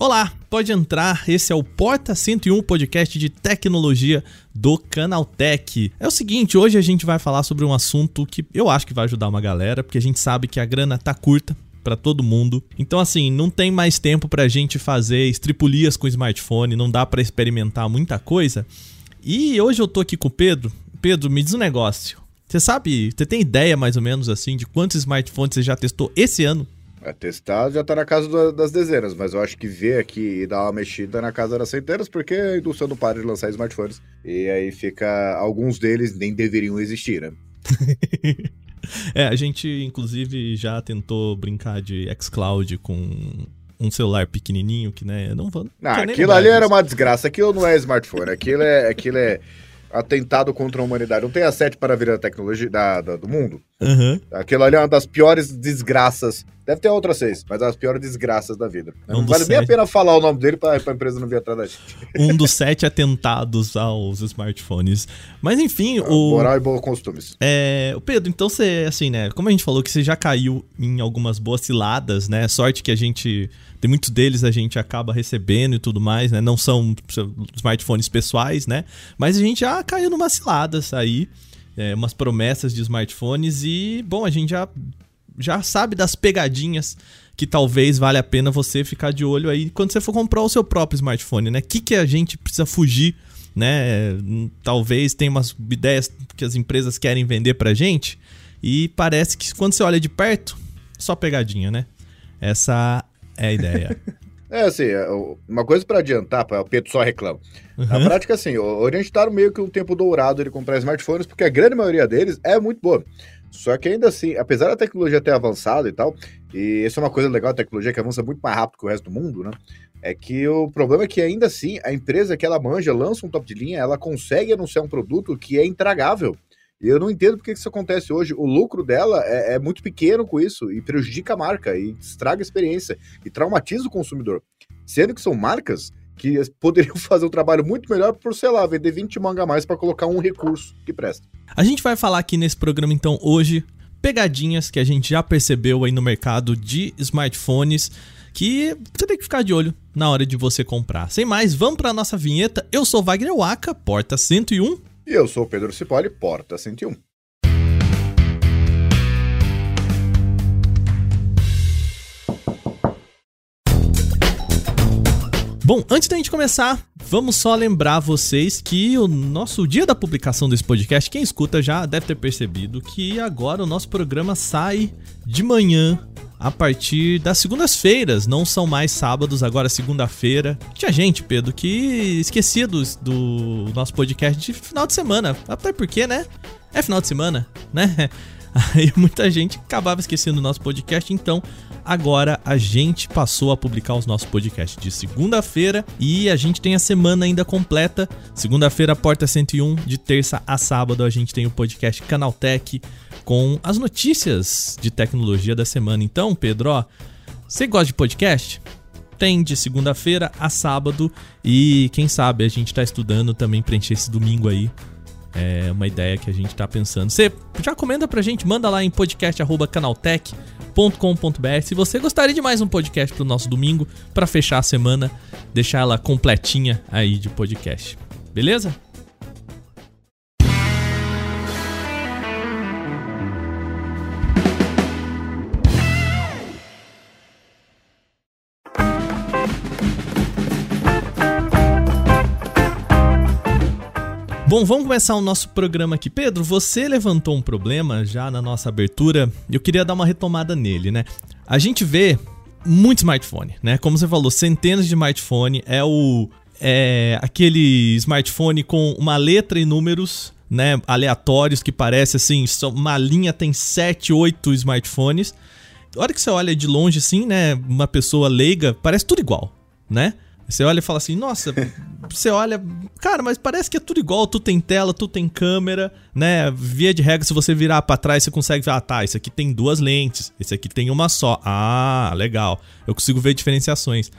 Olá, pode entrar. Esse é o Porta 101 podcast de tecnologia do Canaltech. É o seguinte, hoje a gente vai falar sobre um assunto que eu acho que vai ajudar uma galera, porque a gente sabe que a grana tá curta para todo mundo. Então assim, não tem mais tempo pra gente fazer estripulias com smartphone, não dá para experimentar muita coisa. E hoje eu tô aqui com o Pedro. Pedro, me diz um negócio. Você sabe, você tem ideia mais ou menos assim de quantos smartphones você já testou esse ano? É, testar já tá na casa do, das dezenas, mas eu acho que ver aqui e dar uma mexida na casa das centenas, porque a indústria não para de lançar smartphones. E aí fica. Alguns deles nem deveriam existir, né? é, a gente inclusive já tentou brincar de xCloud com um celular pequenininho que, né, não vou. Não, aquilo ali era uma desgraça. Aquilo não é smartphone. Aquilo é, aquilo é atentado contra a humanidade. Não tem a sete para vir a tecnologia da, da, do mundo? Uhum. Aquilo ali é uma das piores desgraças. Deve ter outras seis, mas as piores desgraças da vida. Um não vale sete... nem a pena falar o nome dele para a empresa não vir atrás da gente. Um dos sete atentados aos smartphones. Mas enfim, ah, o. Moral e bons costumes. É. O Pedro, então você, assim, né? Como a gente falou que você já caiu em algumas boas ciladas, né? Sorte que a gente tem muitos deles a gente acaba recebendo e tudo mais, né? Não são smartphones pessoais, né? Mas a gente já caiu numa ciladas aí, é, umas promessas de smartphones e, bom, a gente já, já sabe das pegadinhas que talvez valha a pena você ficar de olho aí quando você for comprar o seu próprio smartphone, né? O que, que a gente precisa fugir, né? Talvez tenha umas ideias que as empresas querem vender pra gente e parece que quando você olha de perto, só pegadinha, né? Essa é a ideia. É, assim, é, uma coisa para adiantar, o Pedro só reclama. Uhum. Na prática, assim, o Oriente tá meio que um tempo dourado de comprar smartphones, porque a grande maioria deles é muito boa. Só que ainda assim, apesar da tecnologia ter avançado e tal, e isso é uma coisa legal, a tecnologia que avança muito mais rápido que o resto do mundo, né? É que o problema é que ainda assim, a empresa que ela manja, lança um top de linha, ela consegue anunciar um produto que é intragável. E eu não entendo porque isso acontece hoje. O lucro dela é, é, muito pequeno com isso e prejudica a marca e estraga a experiência e traumatiza o consumidor. Sendo que são marcas que poderiam fazer um trabalho muito melhor por, sei lá, vender 20 manga a mais para colocar um recurso que presta. A gente vai falar aqui nesse programa então hoje pegadinhas que a gente já percebeu aí no mercado de smartphones que você tem que ficar de olho na hora de você comprar. Sem mais, vamos para nossa vinheta. Eu sou Wagner Waka, porta 101 e eu sou o Pedro Cipoli, Porta 101. Bom, antes da gente começar, vamos só lembrar vocês que o nosso dia da publicação desse podcast, quem escuta já deve ter percebido que agora o nosso programa sai de manhã a partir das segundas-feiras, não são mais sábados, agora segunda-feira. Tinha gente, Pedro, que esquecia do, do nosso podcast de final de semana. Até porque, né? É final de semana, né? Aí muita gente acabava esquecendo o nosso podcast, então agora a gente passou a publicar os nossos podcasts de segunda-feira e a gente tem a semana ainda completa. Segunda-feira, Porta 101, de terça a sábado, a gente tem o podcast Canaltech com as notícias de tecnologia da semana. Então, Pedro, ó, você gosta de podcast? Tem de segunda-feira a sábado e quem sabe a gente tá estudando também preencher esse domingo aí. É uma ideia que a gente tá pensando. Você já comenta pra gente, manda lá em podcast@canaltech.com.br se você gostaria de mais um podcast pro nosso domingo para fechar a semana, deixar ela completinha aí de podcast. Beleza? Bom, vamos começar o nosso programa aqui. Pedro, você levantou um problema já na nossa abertura eu queria dar uma retomada nele, né? A gente vê muito smartphone, né? Como você falou, centenas de smartphone. É o. É aquele smartphone com uma letra e números, né? Aleatórios que parece assim, uma linha tem 7, 8 smartphones. A hora que você olha de longe assim, né? Uma pessoa leiga, parece tudo igual, né? Você olha e fala assim, nossa, você olha, cara, mas parece que é tudo igual, tu tem tela, tu tem câmera, né? Via de regra, se você virar para trás, você consegue ver, ah, tá, esse aqui tem duas lentes, esse aqui tem uma só. Ah, legal. Eu consigo ver diferenciações.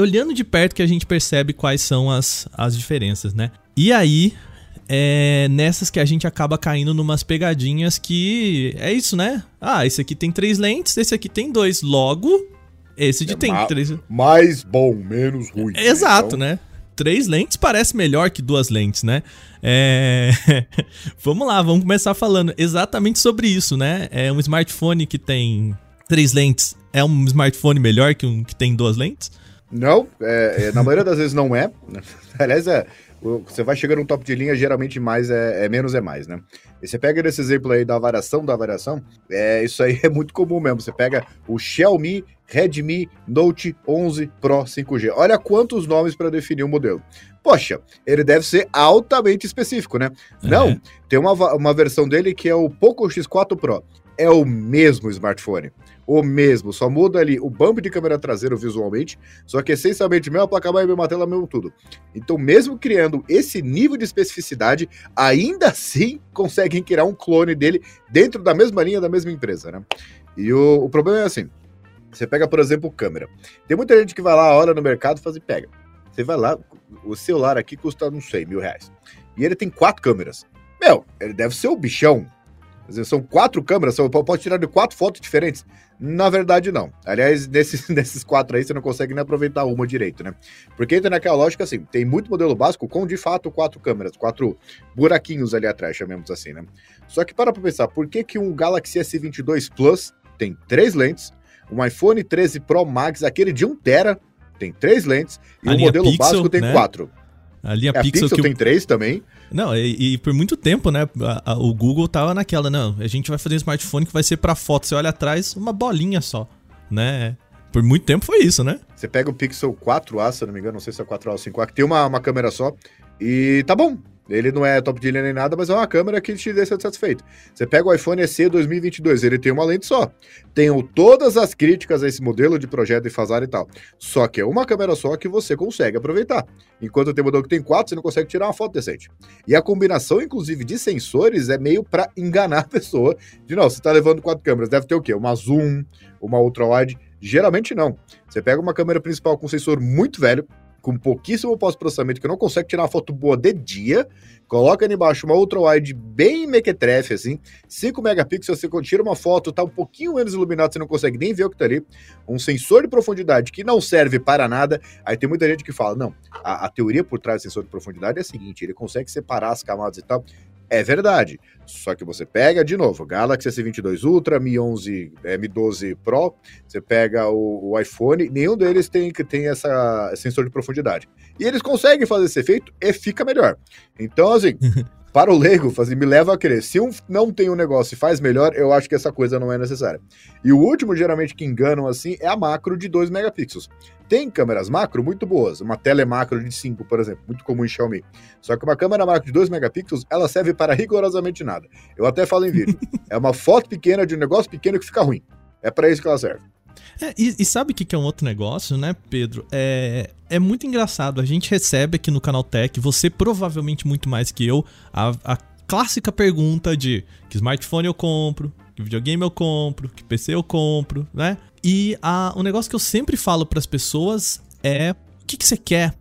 Olhando de perto que a gente percebe quais são as, as diferenças, né? E aí, é nessas que a gente acaba caindo numas pegadinhas que é isso, né? Ah, esse aqui tem três lentes, esse aqui tem dois. Logo, Esse de É tem ma- três. Mais bom, menos ruim. né? Exato, Então, né? Três lentes parece melhor que duas lentes, né? É... vamos lá, vamos começar falando exatamente sobre isso, né? É um smartphone que tem três lentes. É um smartphone melhor que um que tem duas lentes? Não, é, é, na maioria das vezes não é. Aliás, é, você vai chegando no top de linha, geralmente mais é, é menos é mais, né? E você pega nesse exemplo aí da variação da variação, é, isso aí é muito comum mesmo. Você pega o Xiaomi Redmi Note 11 Pro 5G. Olha quantos nomes para definir o modelo. Poxa, ele deve ser altamente específico, né? Não, É. tem uma, uma versão dele que é o Poco X4 Pro. É o mesmo smartphone. O mesmo, só muda ali o bump de câmera traseira visualmente, só que essencialmente mesmo a placa-mãe, mesma tela, mesmo tudo. Então, mesmo criando esse nível de especificidade, ainda assim conseguem criar um clone dele dentro da mesma linha da mesma empresa, né? E o, o problema é assim: você pega, por exemplo, câmera. Tem muita gente que vai lá, olha no mercado faz e pega. Você vai lá, o celular aqui custa, não sei, mil reais. E ele tem quatro câmeras. Meu, ele deve ser o bichão. São quatro câmeras, só pode tirar de quatro fotos diferentes. Na verdade, não. Aliás, nesses, nesses quatro aí, você não consegue nem aproveitar uma direito, né? Porque entra naquela lógica assim: tem muito modelo básico com de fato quatro câmeras, quatro buraquinhos ali atrás, chamemos assim, né? Só que para pra pensar, por que, que um Galaxy S22 Plus tem três lentes, um iPhone 13 Pro Max, aquele de 1TB, tem três lentes, e o modelo Pixel, básico tem né? quatro. A linha É, a Pixel, Pixel que tem três também. Não, e, e por muito tempo, né? a- a- o Google tava naquela, não, a gente vai fazer um smartphone que vai ser pra foto. Você olha atrás, uma bolinha só, né? Por muito tempo foi isso, né? Você pega o Pixel 4A, se eu não me engano, não sei se é 4A ou 5A, que tem uma, uma câmera só, e tá bom. Ele não é top de linha nem nada, mas é uma câmera que te deixa satisfeito. Você pega o iPhone SE 2022, ele tem uma lente só. Tenho todas as críticas a esse modelo de projeto e fazar e tal. Só que é uma câmera só que você consegue aproveitar. Enquanto tem modelo que tem quatro, você não consegue tirar uma foto decente. E a combinação, inclusive, de sensores é meio pra enganar a pessoa. De não, você tá levando quatro câmeras, deve ter o quê? Uma zoom, uma ultra-wide. Geralmente não. Você pega uma câmera principal com sensor muito velho, com pouquíssimo pós-processamento, que não consegue tirar uma foto boa de dia, coloca ali embaixo uma ultra-wide bem mequetrefe, assim, 5 megapixels, você tira uma foto, tá um pouquinho menos iluminado, você não consegue nem ver o que tá ali, um sensor de profundidade que não serve para nada, aí tem muita gente que fala, não, a, a teoria por trás do sensor de profundidade é a seguinte, ele consegue separar as camadas e tal, é verdade, só que você pega, de novo, Galaxy S22 Ultra, Mi 11, eh, Mi 12 Pro, você pega o, o iPhone, nenhum deles tem que tem essa sensor de profundidade. E eles conseguem fazer esse efeito e fica melhor. Então, assim, para o leigo, assim, me leva a crer. Se um não tem um negócio e faz melhor, eu acho que essa coisa não é necessária. E o último, geralmente, que enganam assim, é a macro de 2 megapixels. Tem câmeras macro muito boas. Uma telemacro de 5, por exemplo, muito comum em Xiaomi. Só que uma câmera macro de 2 megapixels, ela serve para rigorosamente nada. Eu até falo em vídeo. é uma foto pequena de um negócio pequeno que fica ruim. É para isso que ela serve. É, e, e sabe o que, que é um outro negócio, né, Pedro? É, é muito engraçado. A gente recebe aqui no canal Tech, você provavelmente muito mais que eu, a, a clássica pergunta de que smartphone eu compro, que videogame eu compro, que PC eu compro, né? E a, o negócio que eu sempre falo para as pessoas é o que, que você quer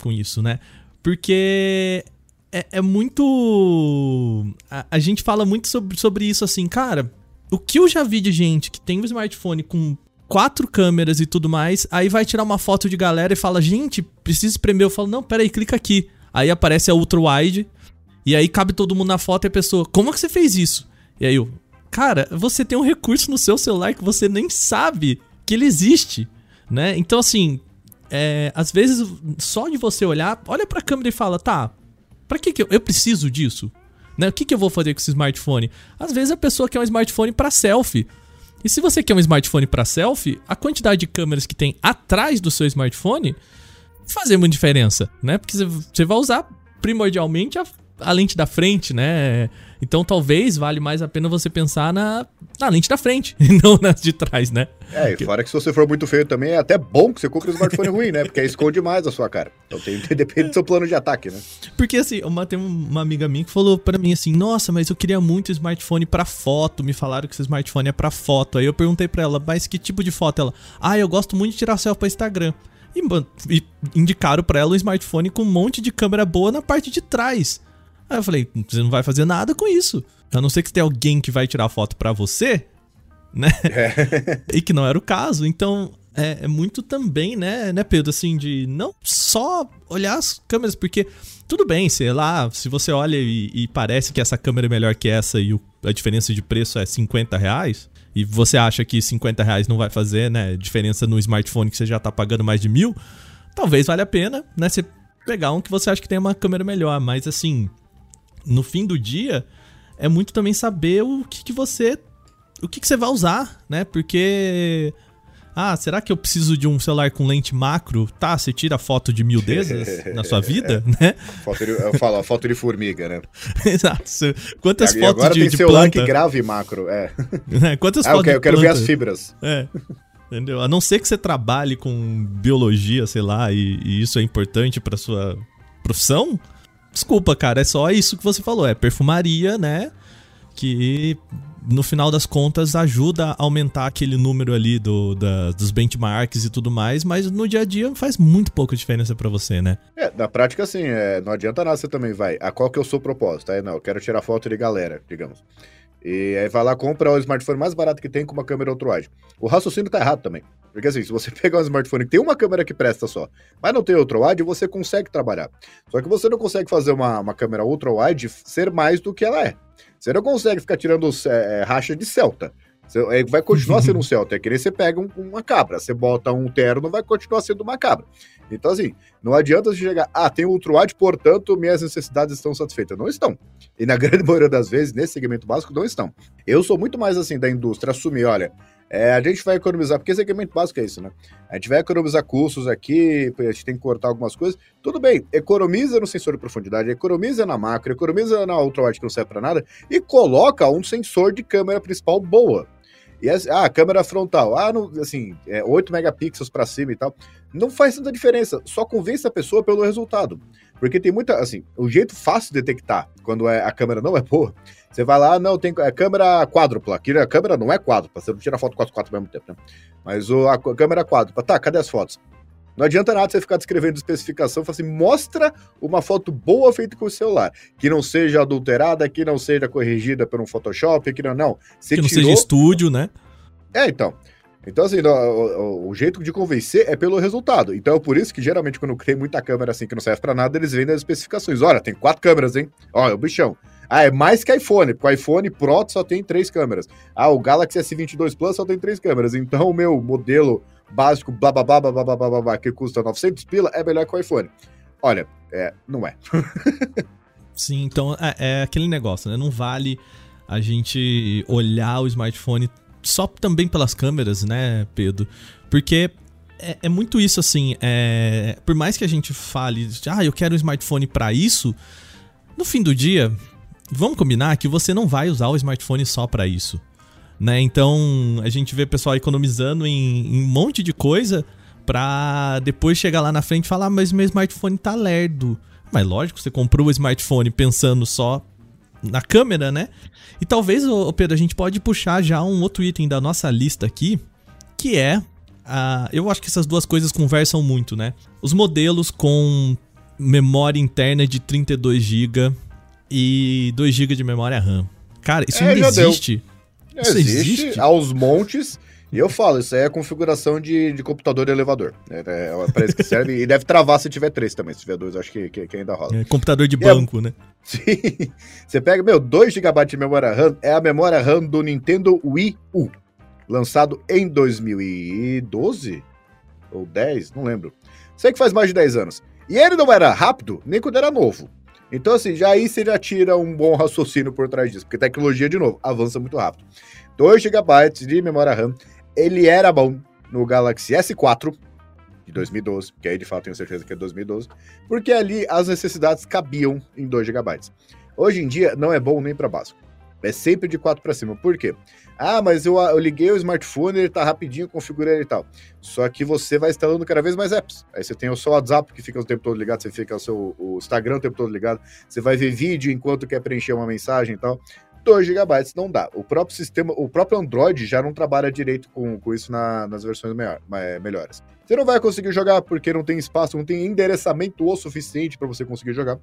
com isso, né? Porque é, é muito. A, a gente fala muito sobre, sobre isso assim, cara. O que eu já vi de gente que tem um smartphone com quatro câmeras e tudo mais, aí vai tirar uma foto de galera e fala, gente, preciso espremer. Eu falo, não, peraí, clica aqui. Aí aparece a ultra wide, e aí cabe todo mundo na foto e a pessoa, como é que você fez isso? E aí eu, cara, você tem um recurso no seu celular que você nem sabe que ele existe, né? Então, assim, é, às vezes, só de você olhar, olha pra câmera e fala, tá, pra que, que eu, eu preciso disso? Né? O que, que eu vou fazer com esse smartphone? Às vezes a pessoa quer um smartphone pra selfie. E se você quer um smartphone pra selfie, a quantidade de câmeras que tem atrás do seu smartphone fazer muita diferença, né? Porque você- você vai usar primordialmente a, a lente da frente, né? Então talvez vale mais a pena você pensar na, na lente da frente e não nas de trás, né? É, e fora que se você for muito feio também, é até bom que você compre um smartphone ruim, né? Porque aí esconde mais a sua cara. Então tem, depende do seu plano de ataque, né? Porque assim, uma, tem uma amiga minha que falou pra mim assim: Nossa, mas eu queria muito smartphone pra foto. Me falaram que esse smartphone é pra foto. Aí eu perguntei pra ela, mas que tipo de foto? Ela, ah, eu gosto muito de tirar selfie pra Instagram. E, e indicaram pra ela um smartphone com um monte de câmera boa na parte de trás. Aí eu falei: Você não vai fazer nada com isso. A não ser que tenha alguém que vai tirar foto pra você, né? E que não era o caso. Então, é, é, muito também, né, né, Pedro, assim, de não só olhar as câmeras, porque tudo bem, sei lá, se você olha e, e parece que essa câmera é melhor que essa e o, a diferença de preço é 50 reais, e você acha que 50 reais não vai fazer, né, diferença no smartphone que você já tá pagando mais de mil, talvez valha a pena, né, você pegar um que você acha que tem uma câmera melhor, mas assim, no fim do dia, é muito também saber o que, que você o que, que você vai usar, né? Porque ah, será que eu preciso de um celular com lente macro? Tá, você tira foto de miudezas na sua vida, é. né? Foto de, eu falo, foto de formiga, né? Exato. Quantas e fotos agora de, tem de celular planta? que grave macro, é. É, Quantas Ah, eu fotos quero, eu quero ver as fibras. É. Entendeu? A não ser que você trabalhe com biologia, sei lá, e, e isso é importante pra sua profissão. Desculpa, cara, é só isso que você falou. É perfumaria, né? Que no final das contas ajuda a aumentar aquele número ali do, da- dos benchmarks e tudo mais, mas no dia a dia faz muito pouca diferença pra você, né? É, na prática, assim, é, não adianta nada você também vai. A qual que eu sou propósito? Aí, não, eu quero tirar foto de galera, digamos. E aí vai lá, compra o smartphone mais barato que tem com uma câmera ultra-wide. O raciocínio tá errado também. Porque assim, se você pegar um smartphone que tem uma câmera que presta só, mas não tem ultra-wide, você consegue trabalhar. Só que você não consegue fazer uma, uma câmera ultra-wide ser mais do que ela é. Você não consegue ficar tirando é, racha de Celta. Você, é, vai continuar sendo um Celta. É que nem você pega um- uma cabra. Você bota um terno, vai continuar sendo uma cabra. Então, assim, não adianta você chegar, ah, tem ultra-wide, portanto, minhas necessidades estão satisfeitas. Não estão. E na grande maioria das vezes, nesse segmento básico, não estão. Eu sou muito mais assim da indústria, assumir, olha, é, a gente vai economizar, porque segmento básico é isso, né? A gente vai economizar custos aqui, a gente tem que cortar algumas coisas. Tudo bem, economiza no sensor de profundidade, economiza na macro, economiza na ultra-wide que não serve para nada e coloca um sensor de câmera principal boa. E ah, câmera frontal, ah, não, assim, é 8 megapixels para cima e tal. Não faz tanta diferença, só convence a pessoa pelo resultado. Porque tem muita, assim, o jeito fácil de detectar quando é, a câmera não é boa, você vai lá, não, tem é, câmera quádrupla. Aqui a câmera não é quádrupla, você não tira foto 4 4 ao mesmo tempo, né? Mas o, a câmera quádrupla, tá, cadê as fotos? Não adianta nada você ficar descrevendo especificação, fala assim, mostra uma foto boa feita com o celular, que não seja adulterada, que não seja corrigida por um Photoshop, que não, não. Você que não tirou... seja estúdio, né? É, então. Então, assim, o, o- o jeito de convencer é pelo resultado. Então, é por isso que, geralmente, quando tem muita câmera assim que não serve pra nada, eles vendem as especificações. Olha, tem quatro câmeras, hein? É o bichão. Ah, é mais que iPhone, porque o iPhone Pro só tem três câmeras. Ah, o Galaxy S22 Plus só tem três câmeras. Então, o meu modelo básico, blá blá blá blá blá blá blá, blá que custa 900 pila, é melhor que o iPhone. Olha, é, não é. Sim, então é, é aquele negócio, né? Não vale a gente olhar o smartphone só também pelas câmeras, né, Pedro? Porque é, é, muito isso, assim. É, por mais que a gente fale, ah, eu quero um smartphone para isso, no fim do dia, vamos combinar que você não vai usar o smartphone só para isso. Né? Então a gente vê o pessoal economizando em, em um monte de coisa pra depois chegar lá na frente e falar, ah, mas meu smartphone tá lerdo. Mas lógico, você comprou o smartphone pensando só na câmera, né? E talvez, ô, Pedro, a gente pode puxar já um outro item da nossa lista aqui, que é. a- eu acho que essas duas coisas conversam muito, né? Os modelos com memória interna de 32 GB e 2 GB de memória RAM. Cara, isso É, ainda já deu. Existe? Isso existe, existe? aos montes. E eu falo, isso aí é configuração de, de computador e elevador. É, é, parece que serve. e deve travar se tiver três também. Se tiver dois, acho que, que, que ainda rola. É, computador de E é- banco, né? Sim. Você pega, meu, 2 GB de memória RAM é a memória RAM do Nintendo Wii U. Lançado em 2012 ou 10, não lembro. Sei que faz mais de 10 anos. E ele não era rápido nem quando era novo. Então, assim, já aí você já tira um bom raciocínio por trás disso, porque tecnologia, de novo, avança muito rápido. 2 GB de memória RAM, ele era bom no Galaxy S4 de 2012, que aí de fato tenho certeza que é 2012, porque ali as necessidades cabiam em 2 GB. Hoje em dia não é bom nem para básico. É sempre de 4 para cima. Por quê? Ah, mas eu, eu liguei o smartphone, ele tá rapidinho, configurei ele e tal. Só que você vai instalando cada vez mais apps. Aí você tem o seu WhatsApp que fica o tempo todo ligado, você fica o seu o Instagram o tempo todo ligado, você vai ver vídeo enquanto quer preencher uma mensagem e tal. 2 GB não dá. O próprio sistema, o próprio Android já não trabalha direito com, com isso na- nas versões ma- melhores. Você não vai conseguir jogar porque não tem espaço, não tem endereçamento o suficiente para você conseguir jogar.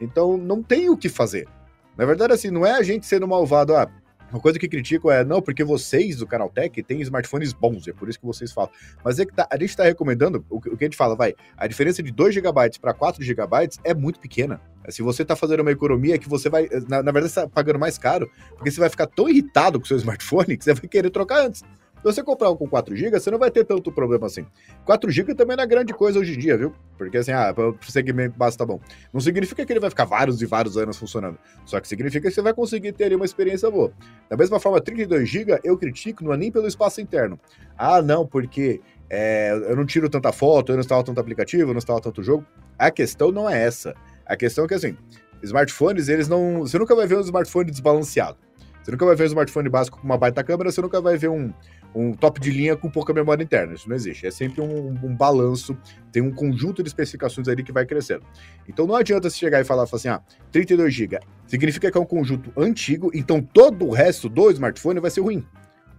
Então não tem o que fazer. Na verdade, assim, não é a gente sendo malvado, ah, Uma coisa que critico é, não, porque vocês do Canaltech têm smartphones bons, é por isso que vocês falam. Mas é que tá, a gente está recomendando, o, que a gente fala, vai, a diferença de 2 GB para 4 GB é muito pequena. Se você está fazendo uma economia que você vai, na, na verdade, você tá pagando mais caro, porque você vai ficar tão irritado com o seu smartphone que você vai querer trocar antes. Se você comprar um com 4 GB, você não vai ter tanto problema assim. 4 GB também não é grande coisa hoje em dia, viu? Porque assim, ah, o segmento base tá bom. Não significa que ele vai ficar vários e vários anos funcionando. Só que significa que você vai conseguir ter ali uma experiência boa. Da mesma forma, 32 GB eu critico, não é nem pelo espaço interno. Ah, não, porque é, eu não tiro tanta foto, eu não instalo tanto aplicativo, eu não instalo tanto jogo. A questão não é essa. A questão é que assim, smartphones, eles não. Você nunca vai ver um smartphone desbalanceado. Você nunca vai ver um smartphone básico com uma baita câmera, você nunca vai ver um, um top de linha com pouca memória interna. Isso não existe. É sempre um, um, balanço, tem um conjunto de especificações ali que vai crescendo. Então não adianta você chegar e falar, falar assim, ah, 32 GB significa que é um conjunto antigo, então todo o resto do smartphone vai ser ruim.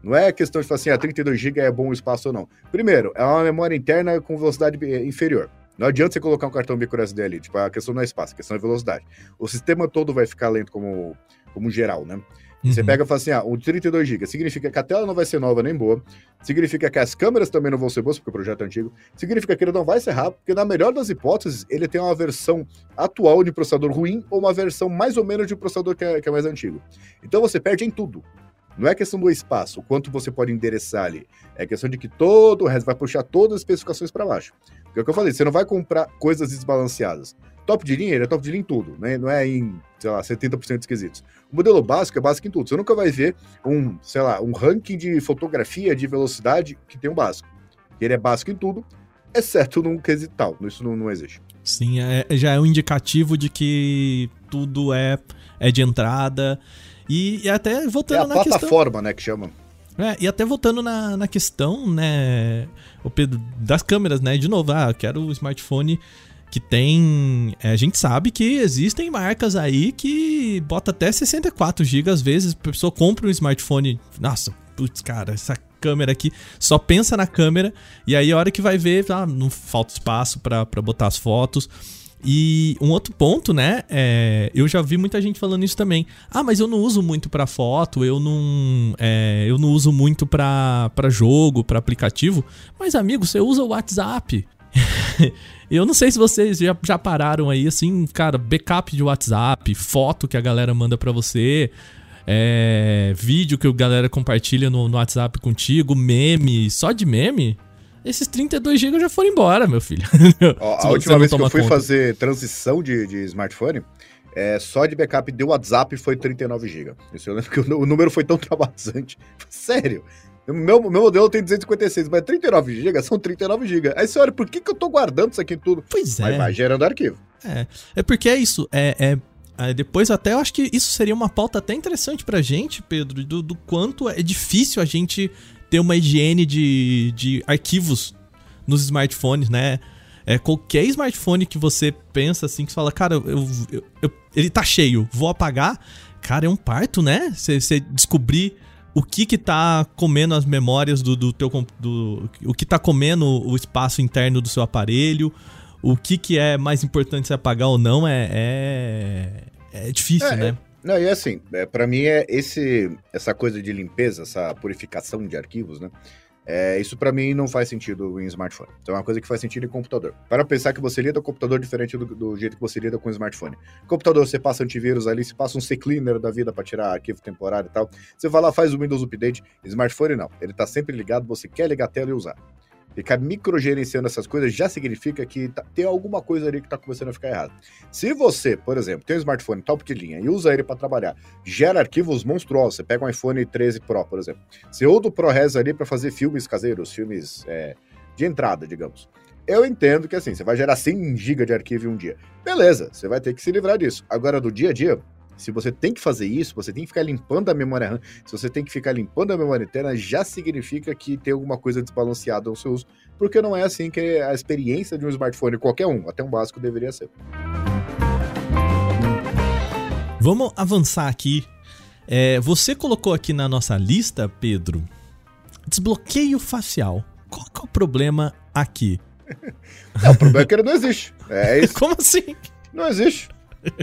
Não é questão de falar assim, ah, 32 GB é bom espaço ou não. Primeiro, é uma memória interna com velocidade eh, inferior. Não adianta você colocar um cartão microSD ali, tipo, a questão não é espaço, a questão é velocidade. O sistema todo vai ficar lento como, como geral, né? Uhum. Você pega e fala assim: ah, o 32 GB significa que a tela não vai ser nova nem boa, significa que as câmeras também não vão ser boas, porque o projeto é antigo, significa que ele não vai ser rápido, porque na melhor das hipóteses, ele tem uma versão atual de processador ruim ou uma versão mais ou menos de processador que é, que é mais antigo. Então você perde em tudo. Não é questão do espaço, o quanto você pode endereçar ali. É questão de que todo o resto vai puxar todas as especificações para baixo. Porque é o que eu falei, você não vai comprar coisas desbalanceadas. Top de linha, ele é top de linha em tudo, né? Não é em, sei lá, 70% de quesitos. O modelo básico é básico em tudo. Você nunca vai ver um, sei lá, um ranking de fotografia, de velocidade que tem um básico. Ele é básico em tudo, exceto num quesital. Isso não, não existe. Sim, é, já é um indicativo de que tudo é, é de entrada. E, e até voltando é a na plataforma, questão... né, que chama. É, e até voltando na, na questão, né, o Pedro, das câmeras, né? De novo, ah, quero o smartphone que tem. É, a gente sabe que existem marcas aí que bota até 64 GB às vezes. A pessoa compra um smartphone. Nossa, putz, cara, essa câmera aqui. Só pensa na câmera. E aí a hora que vai ver, ah, não falta espaço para botar as fotos. E um outro ponto, né? É, eu já vi muita gente falando isso também. Ah, mas eu não uso muito para foto, eu não, é, eu não uso muito para jogo, para aplicativo. Mas amigo, você usa o WhatsApp. eu não sei se vocês já, já pararam aí, assim, cara, backup de WhatsApp, foto que a galera manda para você. É, vídeo que a galera compartilha no, no WhatsApp contigo, meme, só de meme, esses 32 GB já foram embora, meu filho. Ó, a última vez que eu fui conta. fazer transição de, de smartphone, é, só de backup de WhatsApp foi 39 GB. Isso eu lembro que o, o número foi tão traumatizante. Sério. Meu, meu modelo tem 256, mas 39 GB são 39 GB. Aí você olha, por que, que eu tô guardando isso aqui tudo? Pois é. Mas vai gerando arquivo. É, é porque é isso. É, é, é, depois até eu acho que isso seria uma pauta até interessante pra gente, Pedro, do, do quanto é difícil a gente ter uma higiene de, de arquivos nos smartphones, né? É, qualquer smartphone que você pensa assim, que você fala, cara, eu, eu, eu, ele tá cheio, vou apagar. Cara, é um parto, né? Você descobrir o que que tá comendo as memórias do, do teu... Do, o que tá comendo o espaço interno do seu aparelho, o que que é mais importante você apagar ou não, é, é, é difícil, é, né? Não, e assim, é, para mim é esse, essa coisa de limpeza, essa purificação de arquivos, né? É, isso para mim não faz sentido em smartphone. Então é uma coisa que faz sentido em computador. Para pensar que você lida com computador diferente do, do, jeito que você lida com smartphone. Computador, você passa antivírus ali, você passa um C-Cleaner da vida para tirar arquivo temporário e tal. Você vai lá, faz o Windows Update. Smartphone não. Ele tá sempre ligado, você quer ligar a tela e usar. Ficar microgerenciando essas coisas já significa que tá, tem alguma coisa ali que está começando a ficar errado. Se você, por exemplo, tem um smartphone top de linha e usa ele para trabalhar, gera arquivos monstruosos. Você pega um iPhone 13 Pro, por exemplo. Você usa o ProRes ali para fazer filmes caseiros, filmes é, de entrada, digamos. Eu entendo que assim, você vai gerar 100 GB de arquivo em um dia. Beleza, você vai ter que se livrar disso. Agora, do dia a dia, se você tem que fazer isso, você tem que ficar limpando a memória RAM, se você tem que ficar limpando a memória interna, já significa que tem alguma coisa desbalanceada no seu uso, porque não é assim que a experiência de um smartphone, qualquer um, até um básico, deveria ser. Vamos avançar aqui. É, você colocou aqui na nossa lista, Pedro, desbloqueio facial. Qual é o problema aqui? Não, o problema é que ele não existe. É isso. Como assim? Não existe.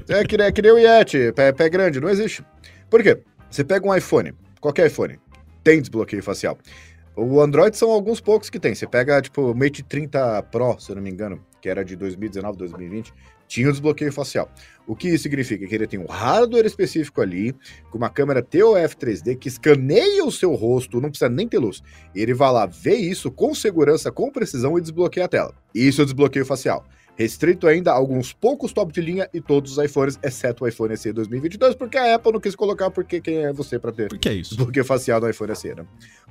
É que, é que nem o Yeti, pé, pé grande, não existe. Por quê? Você pega um iPhone, qualquer iPhone, tem desbloqueio facial. O Android são alguns poucos que tem. Você pega, tipo, o Mate 30 Pro, se eu não me engano, que era de 2019, 2020, tinha o desbloqueio facial. O que isso significa? Que ele tem um hardware específico ali, com uma câmera TOF 3D que escaneia o seu rosto, não precisa nem ter luz. Ele vai lá, vê isso com segurança, com precisão e desbloqueia a tela. Isso é o desbloqueio facial. Restrito ainda a alguns poucos top de linha e todos os iPhones, exceto o iPhone SE 2022, porque a Apple não quis colocar, porque quem é você para ter Por que é isso? desbloqueio facial no iPhone SE, né?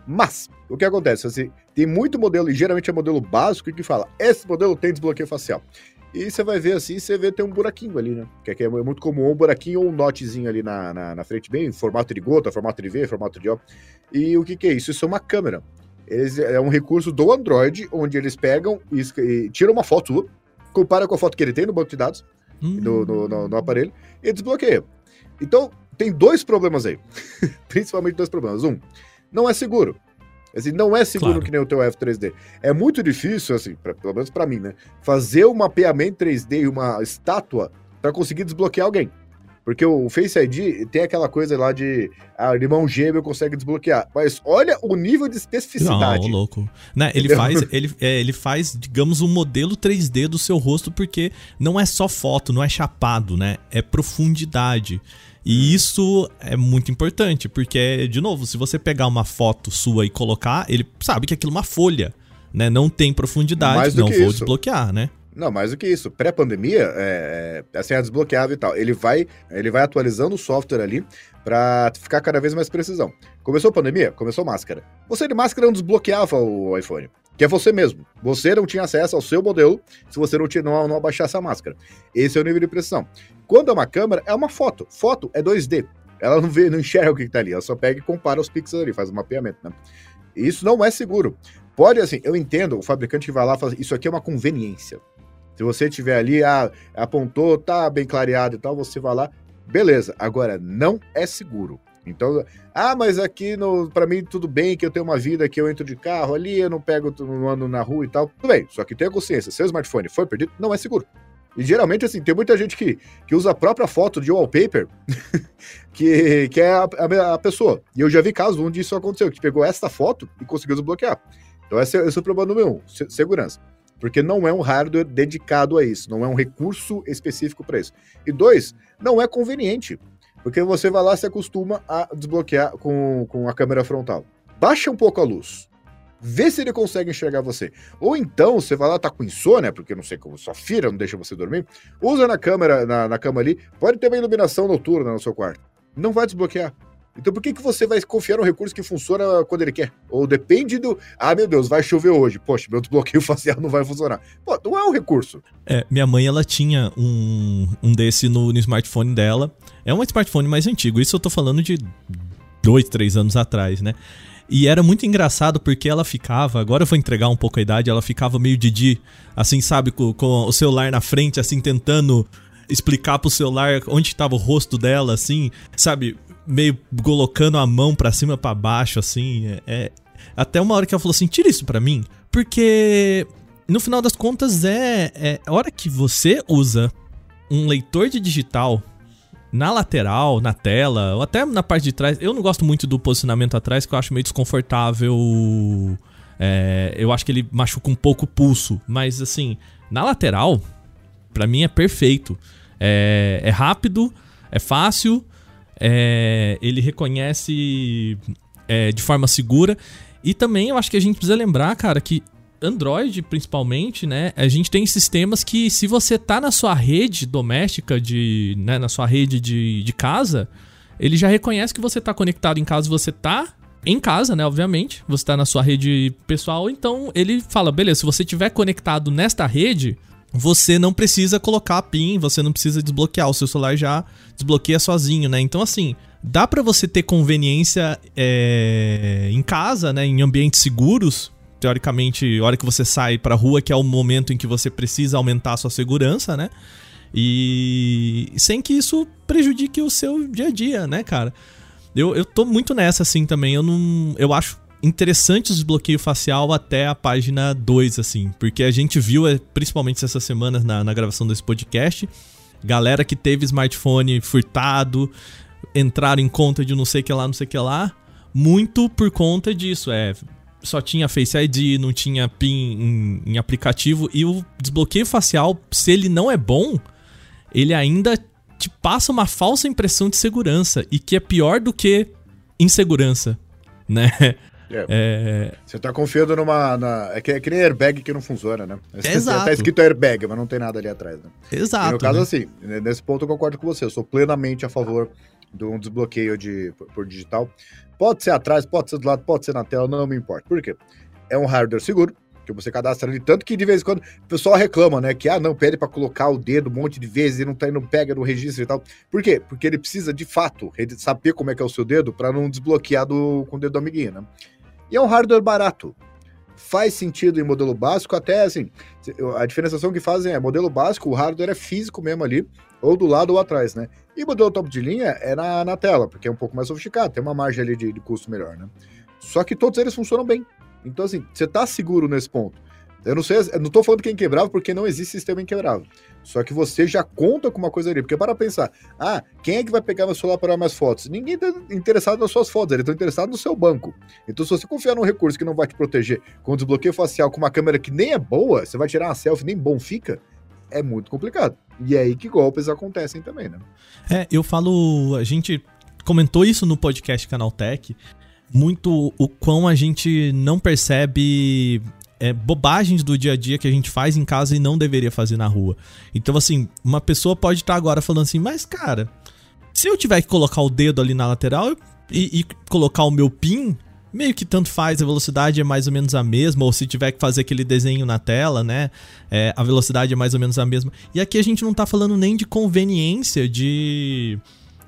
Mas, o que acontece? Assim, tem muito modelo, e geralmente é modelo básico, que fala, esse modelo tem desbloqueio facial. E você vai ver assim, você vê tem um buraquinho ali, né? Que é, é muito comum, um buraquinho ou um notezinho ali na, na, na, frente, bem formato de gota, formato de V, formato de O. E o que, que é isso? Isso é uma câmera. Eles, é um recurso do Android, onde eles pegam e, e tiram uma foto compara com a foto que ele tem no banco de dados, hum. no, no, no, no aparelho, e desbloqueia. Então, tem dois problemas aí. Principalmente dois problemas. Um, não é seguro. Assim, não é seguro claro. que nem o teu F3D. É muito difícil, assim, pra, pelo menos para mim, né? Fazer um mapeamento 3D e uma estátua para conseguir desbloquear alguém. Porque o Face ID tem aquela coisa lá de ah, irmão gêmeo consegue desbloquear. Mas olha o nível de especificidade. Não, louco. Né, ele, faz, ele, é, ele faz, digamos, um modelo 3D do seu rosto, porque não é só foto, não é chapado, né? É profundidade. E isso é muito importante, porque, de novo, se você pegar uma foto sua e colocar, ele sabe que aquilo é uma folha, né? Não tem profundidade, não vou isso. desbloquear, né? Não, mais do que isso. Pré-pandemia, é, é, assim, é desbloqueável e tal. Ele vai, ele vai atualizando o software ali para ficar cada vez mais precisão. Começou a pandemia? Começou máscara. Você de máscara não desbloqueava o iPhone que é você mesmo. Você não tinha acesso ao seu modelo se você não, tinha, não, não abaixasse a máscara. Esse é o nível de precisão. Quando é uma câmera, é uma foto. Foto é 2D. Ela não vê, não enxerga o que está ali. Ela só pega e compara os pixels ali, faz um mapeamento. Né? Isso não é seguro. Pode, assim, eu entendo o fabricante que vai lá fazer. Isso aqui é uma conveniência. Se você tiver ali, ah, apontou, tá bem clareado e tal, você vai lá, beleza. Agora, não é seguro. Então, ah, mas aqui no para mim tudo bem que eu tenho uma vida que eu entro de carro ali, eu não pego, não ando na rua e tal. Tudo bem, só que tenha consciência, seu smartphone foi perdido, não é seguro. E geralmente, assim, tem muita gente que, que usa a própria foto de wallpaper, que, que é a, a, a, pessoa. E eu já vi casos onde isso aconteceu, que pegou esta foto e conseguiu desbloquear. Então, esse, esse é o problema número um, segurança. Porque não é um hardware dedicado a isso, não é um recurso específico para isso. E dois, não é conveniente. Porque você vai lá se acostuma a desbloquear com, com a câmera frontal. Baixa um pouco a luz. Vê se ele consegue enxergar você. Ou então, você vai lá, tá com insônia, porque não sei como sua filha não deixa você dormir. Usa na câmera, na, na cama ali. Pode ter uma iluminação noturna no seu quarto. Não vai desbloquear. Então por que, que você vai confiar no recurso que funciona quando ele quer? Ou depende do. Ah, meu Deus, vai chover hoje. Poxa, meu desbloqueio facial não vai funcionar. Pô, não é um recurso. É, minha mãe, ela tinha um, um desse no, no smartphone dela. É um smartphone mais antigo. Isso eu tô falando de dois, três anos atrás, né? E era muito engraçado porque ela ficava, agora eu vou entregar um pouco a idade, ela ficava meio Didi, assim, sabe, com, com o celular na frente, assim, tentando explicar pro celular onde estava o rosto dela, assim, sabe, meio colocando a mão para cima para baixo, assim. É, é, Até uma hora que ela falou assim: tira isso pra mim. Porque no final das contas é, é a hora que você usa um leitor de digital na lateral, na tela, ou até na parte de trás. Eu não gosto muito do posicionamento atrás, que eu acho meio desconfortável. É, eu acho que ele machuca um pouco o pulso. Mas assim, na lateral, para mim é perfeito. É, é rápido, é fácil é, ele reconhece é, de forma segura. E também eu acho que a gente precisa lembrar, cara, que Android, principalmente, né? A gente tem sistemas que, se você tá na sua rede doméstica, de, né, na sua rede de, de casa, ele já reconhece que você tá conectado em casa, você tá em casa, né? Obviamente, você tá na sua rede pessoal, então ele fala: beleza, se você tiver conectado nesta rede, você não precisa colocar a PIN, você não precisa desbloquear, o seu celular já desbloqueia sozinho, né? Então, assim, dá para você ter conveniência é, em casa, né? Em ambientes seguros. Teoricamente, a hora que você sai pra rua, que é o momento em que você precisa aumentar a sua segurança, né? E sem que isso prejudique o seu dia a dia, né, cara? Eu, eu tô muito nessa, assim, também. Eu não. Eu acho interessante o desbloqueio facial até a página 2, assim. Porque a gente viu, é, principalmente essa semana na, na gravação desse podcast, galera que teve smartphone furtado, entraram em conta de não sei que lá, não sei que lá. muito por conta disso. É, só tinha Face ID, não tinha PIN em, em, aplicativo. E o desbloqueio facial, se ele não é bom, ele ainda te passa uma falsa impressão de segurança. E que é pior do que insegurança, né? É. É... Você tá confiando numa. Na... É, que, é que nem airbag que não funciona, né? É exato. Tá escrito airbag, mas não tem nada ali atrás, né? Exato. E no caso, né? assim, nesse ponto eu concordo com você. Eu sou plenamente a favor de um desbloqueio de, por, por digital. Pode ser atrás, pode ser do lado, pode ser na tela, não me importa. Por quê? É um hardware seguro, que você cadastra ali, tanto que de vez em quando o pessoal reclama, né, que ah, não, pede para colocar o dedo um monte de vezes e não, tá, não pega no registro e tal. Por quê? Porque ele precisa, de fato, saber como é que é o seu dedo para não desbloquear do, com o dedo do amiguinho, né? E é um hardware barato. Faz sentido em modelo básico, até assim, a diferenciação que fazem é modelo básico, o hardware é físico mesmo ali, ou do lado ou atrás, né? E modelo top de linha é na, na tela, porque é um pouco mais sofisticado, tem uma margem ali de, de custo melhor, né? Só que todos eles funcionam bem. Então, assim, você tá seguro nesse ponto. Eu não sei, eu não tô falando que é inquebrável, porque não existe sistema inquebrável. Só que você já conta com uma coisa ali. Porque para pensar, ah, quem é que vai pegar meu celular para mais fotos? Ninguém tá interessado nas suas fotos, eles estão interessados no seu banco. Então, se você confiar num recurso que não vai te proteger com desbloqueio facial, com uma câmera que nem é boa, você vai tirar uma selfie, nem bom fica, é muito complicado. E é aí que golpes acontecem também, né? É, eu falo, a gente comentou isso no podcast Canaltech, muito o quão a gente não percebe é, bobagens do dia a dia que a gente faz em casa e não deveria fazer na rua. Então, assim, uma pessoa pode estar agora falando assim, mas cara, se eu tiver que colocar o dedo ali na lateral e, e colocar o meu PIN, meio que tanto faz, a velocidade é mais ou menos a mesma, ou se tiver que fazer aquele desenho na tela, né? É, a velocidade é mais ou menos a mesma. E aqui a gente não tá falando nem de conveniência de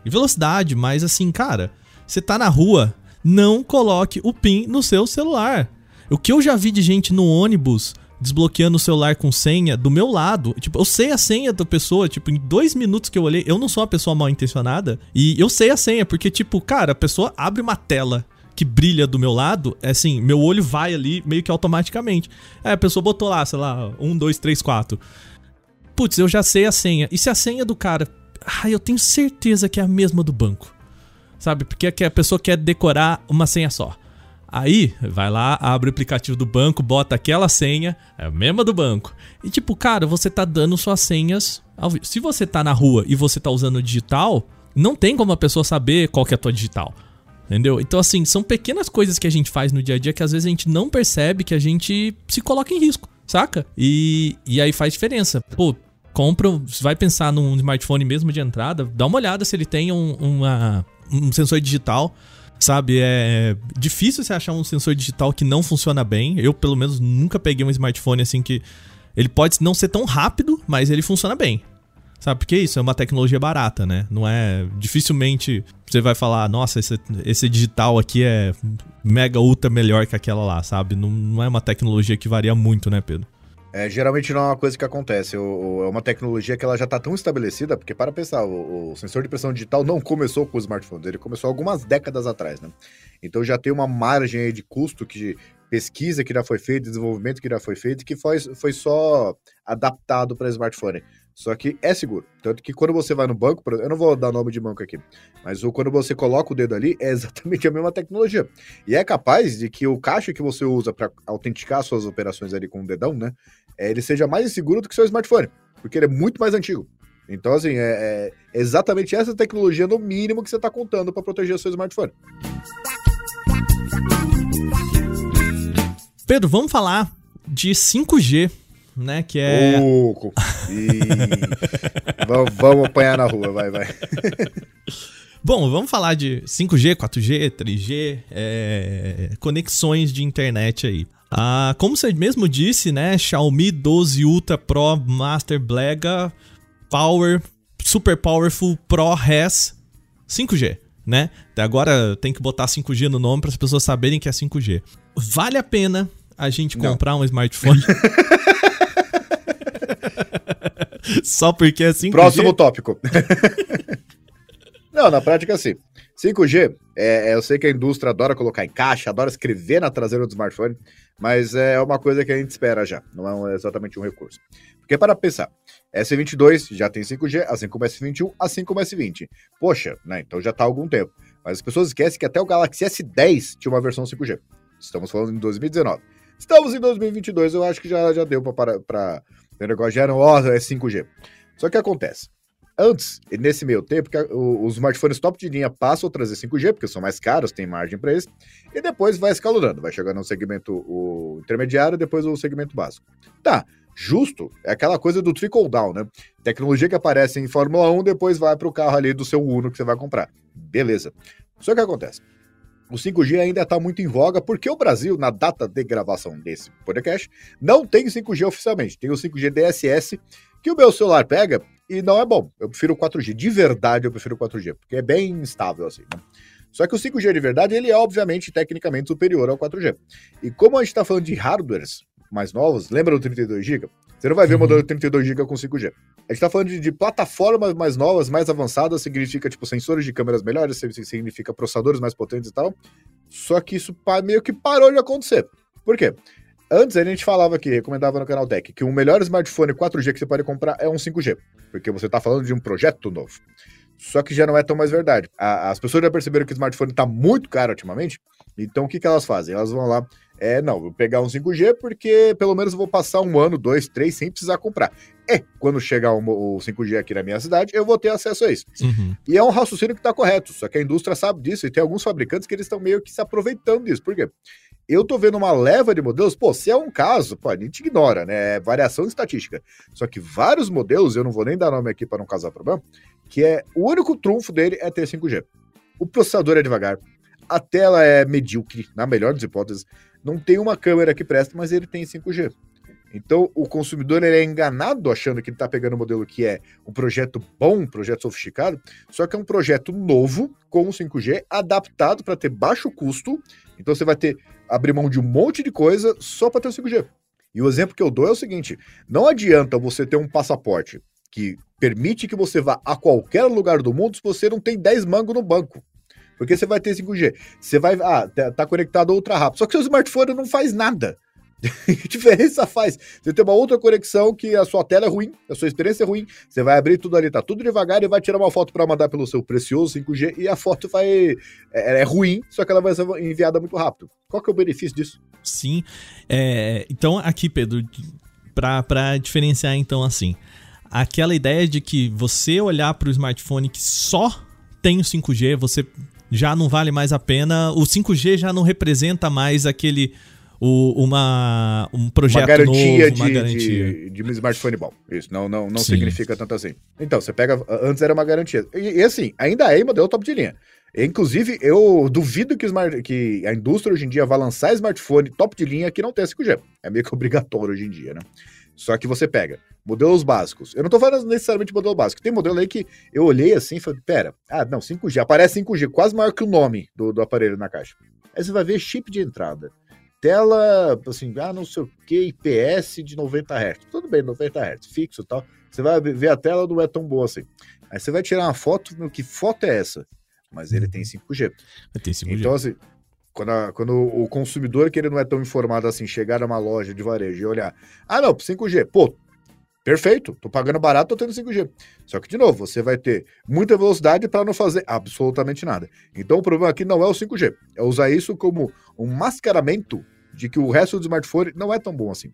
velocidade, mas assim, cara, você tá na rua, não coloque o PIN no seu celular. O que eu já vi de gente no ônibus desbloqueando o celular com senha do meu lado. Tipo, eu sei a senha da pessoa, tipo, em dois minutos que eu olhei, eu não sou uma pessoa mal intencionada. E eu sei a senha, porque, tipo, cara, a pessoa abre uma tela que brilha do meu lado, é assim, meu olho vai ali meio que automaticamente. É, a pessoa botou lá, sei lá, um, dois, três, quatro. Putz, eu já sei a senha. E se a senha do cara. Ah, eu tenho certeza que é a mesma do banco. Sabe? Porque a pessoa quer decorar uma senha só. Aí, vai lá, abre o aplicativo do banco, bota aquela senha, é a mesma do banco. E tipo, cara, você tá dando suas senhas ao vivo. Se você tá na rua e você tá usando digital, não tem como a pessoa saber qual que é a tua digital. Entendeu? Então, assim, são pequenas coisas que a gente faz no dia a dia que às vezes a gente não percebe que a gente se coloca em risco, saca? E, e aí faz diferença. Pô, compra, vai pensar num smartphone mesmo de entrada, dá uma olhada se ele tem um, uma, um sensor digital Sabe, é difícil você achar um sensor digital que não funciona bem. Eu, pelo menos, nunca peguei um smartphone assim que. Ele pode não ser tão rápido, mas ele funciona bem. Sabe, porque isso é uma tecnologia barata, né? Não é. Dificilmente você vai falar, nossa, esse, esse digital aqui é mega ultra melhor que aquela lá, sabe? Não, não é uma tecnologia que varia muito, né, Pedro? É, geralmente não é uma coisa que acontece, o, o, é uma tecnologia que ela já está tão estabelecida, porque para pensar, o, o, sensor de pressão digital não começou com os smartphones, ele começou algumas décadas atrás, né? Então já tem uma margem de custo que pesquisa que já foi feita, desenvolvimento que já foi feito, que foi, foi só adaptado para smartphone. Só que é seguro. Tanto que quando você vai no banco, eu não vou dar nome de banco aqui, mas quando você coloca o dedo ali, é exatamente a mesma tecnologia. E é capaz de que o caixa que você usa para autenticar suas operações ali com o dedão, né? É, ele seja mais seguro do que seu smartphone, porque ele é muito mais antigo. Então, assim, é, é exatamente essa tecnologia, no mínimo, que você está contando para proteger seu smartphone. Pedro, vamos falar de 5G né? Que é. Vamos, vamos apanhar na rua, vai, vai. Bom, vamos falar de 5G, 4G, 3G, é, conexões de internet aí. Ah, como você mesmo disse, né? Xiaomi 12 Ultra Pro Master Blega Power Super Powerful Pro Res 5G, né? Até agora tem que botar 5G no nome para as pessoas saberem que é 5G. Vale a pena a gente Não. comprar um smartphone? Só porque é 5G? Próximo tópico. Não, na prática, assim. 5G, é, eu sei que a indústria adora colocar em caixa, adora escrever na traseira do smartphone, mas é uma coisa que a gente espera já, não é exatamente um recurso. Porque para pensar, S22 já tem 5G, assim como S21, assim como S20. Poxa, né? Então já está há algum tempo. Mas as pessoas esquecem que até o Galaxy S10 tinha uma versão 5G. Estamos falando em 2019. Estamos em 2022, eu acho que já, já deu para negócio, já era, ó, é 5G. Só que acontece, antes, nesse meio tempo, que os smartphones top de linha passam a trazer 5G, porque são mais caros, tem margem para isso, e depois vai escalonando, vai chegando no segmento o intermediário, depois o segmento básico. Tá, justo é aquela coisa do trickle down, né? Tecnologia que aparece em Fórmula 1, depois vai para o carro ali do seu Uno que você vai comprar. Beleza. Só que acontece. O 5G ainda está muito em voga, porque o Brasil, na data de gravação desse podcast, não tem 5G oficialmente. Tem o 5G DSS, que o meu celular pega e não é bom. Eu prefiro o 4G. De verdade, eu prefiro o 4G, porque é bem instável assim. Né? Só que o 5G de verdade, ele é obviamente tecnicamente superior ao 4G. E como a gente está falando de hardwares mais novos, lembra do 32GB? Você não vai ver o modelo 32GB com 5G. A gente está falando de, de, plataformas mais novas, mais avançadas, significa, tipo, sensores de câmeras melhores, significa processadores mais potentes e tal. Só que isso meio que parou de acontecer. Por quê? Antes a gente falava aqui, recomendava no canal Tech, que o melhor smartphone 4G que você pode comprar é um 5G, porque você está falando de um projeto novo. Só que já não é tão mais verdade. A, as pessoas já perceberam que o smartphone está muito caro ultimamente, então o que, que elas fazem? Elas vão lá é, não, vou pegar um 5G porque pelo menos eu vou passar um ano, dois, três sem precisar comprar. É, quando chegar o 5G aqui na minha cidade, eu vou ter acesso a isso. Uhum. E é um raciocínio que está correto, só que a indústria sabe disso e tem alguns fabricantes que eles estão meio que se aproveitando disso. Por quê? Eu tô vendo uma leva de modelos, pô, se é um caso, pô, a gente ignora, né? É variação estatística. Só que vários modelos, eu não vou nem dar nome aqui para não causar problema, que é o único trunfo dele é ter 5G. O processador é devagar, a tela é medíocre, na melhor das hipóteses não tem uma câmera que presta, mas ele tem 5G. Então, o consumidor ele é enganado achando que ele está pegando um modelo que é um projeto bom, um projeto sofisticado, só que é um projeto novo com 5G, adaptado para ter baixo custo. Então, você vai ter abrir mão de um monte de coisa só para ter o 5G. E o exemplo que eu dou é o seguinte: não adianta você ter um passaporte que permite que você vá a qualquer lugar do mundo se você não tem 10 mangos no banco. Porque você vai ter 5G. Você vai. Ah, tá, tá conectado ultra rápido. Só que seu smartphone não faz nada. que diferença faz? Você tem uma outra conexão que a sua tela é ruim, a sua experiência é ruim. Você vai abrir tudo ali, tá tudo devagar e vai tirar uma foto para mandar pelo seu precioso 5G e a foto vai. É, é, ruim, só que ela vai ser enviada muito rápido. Qual que é o benefício disso? Sim. É, então, aqui, Pedro, para diferenciar, então, assim, aquela ideia de que você olhar para o smartphone que só tem o 5G, você já não vale mais a pena. O 5G já não representa mais aquele. O, uma, um projeto uma garantia novo, uma de, garantia. De, de um smartphone bom. Isso não, não, não significa tanto assim. Então, você pega. Antes era uma garantia. E, e assim, ainda é modelo top de linha. Inclusive, eu duvido que, smart, que, a indústria hoje em dia vá lançar smartphone top de linha que não tem 5G. É meio que obrigatório hoje em dia, né? Só que você pega modelos básicos. Eu não tô falando necessariamente modelo básico. Tem modelo aí que eu olhei assim e falei, pera, ah, não, 5G. Aparece 5G, quase maior que o nome do, do aparelho na caixa. Aí você vai ver chip de entrada. Tela, assim, ah, não sei o que, IPS de 90 Hz. Tudo bem, 90 Hz, fixo e tal. Você vai ver a tela, não é tão boa assim. Aí você vai tirar uma foto, meu, que foto é essa? Mas ele tem 5G. Tem 5G. Então, assim, quando, a, quando o consumidor, que ele não é tão informado assim, chegar numa loja de varejo e olhar, ah, não, 5G, pô, perfeito, tô pagando barato, tô tendo 5G. Só que, de novo, você vai ter muita velocidade para não fazer absolutamente nada. Então, o problema aqui não é o 5G, é usar isso como um mascaramento de que o resto do smartphone não é tão bom assim.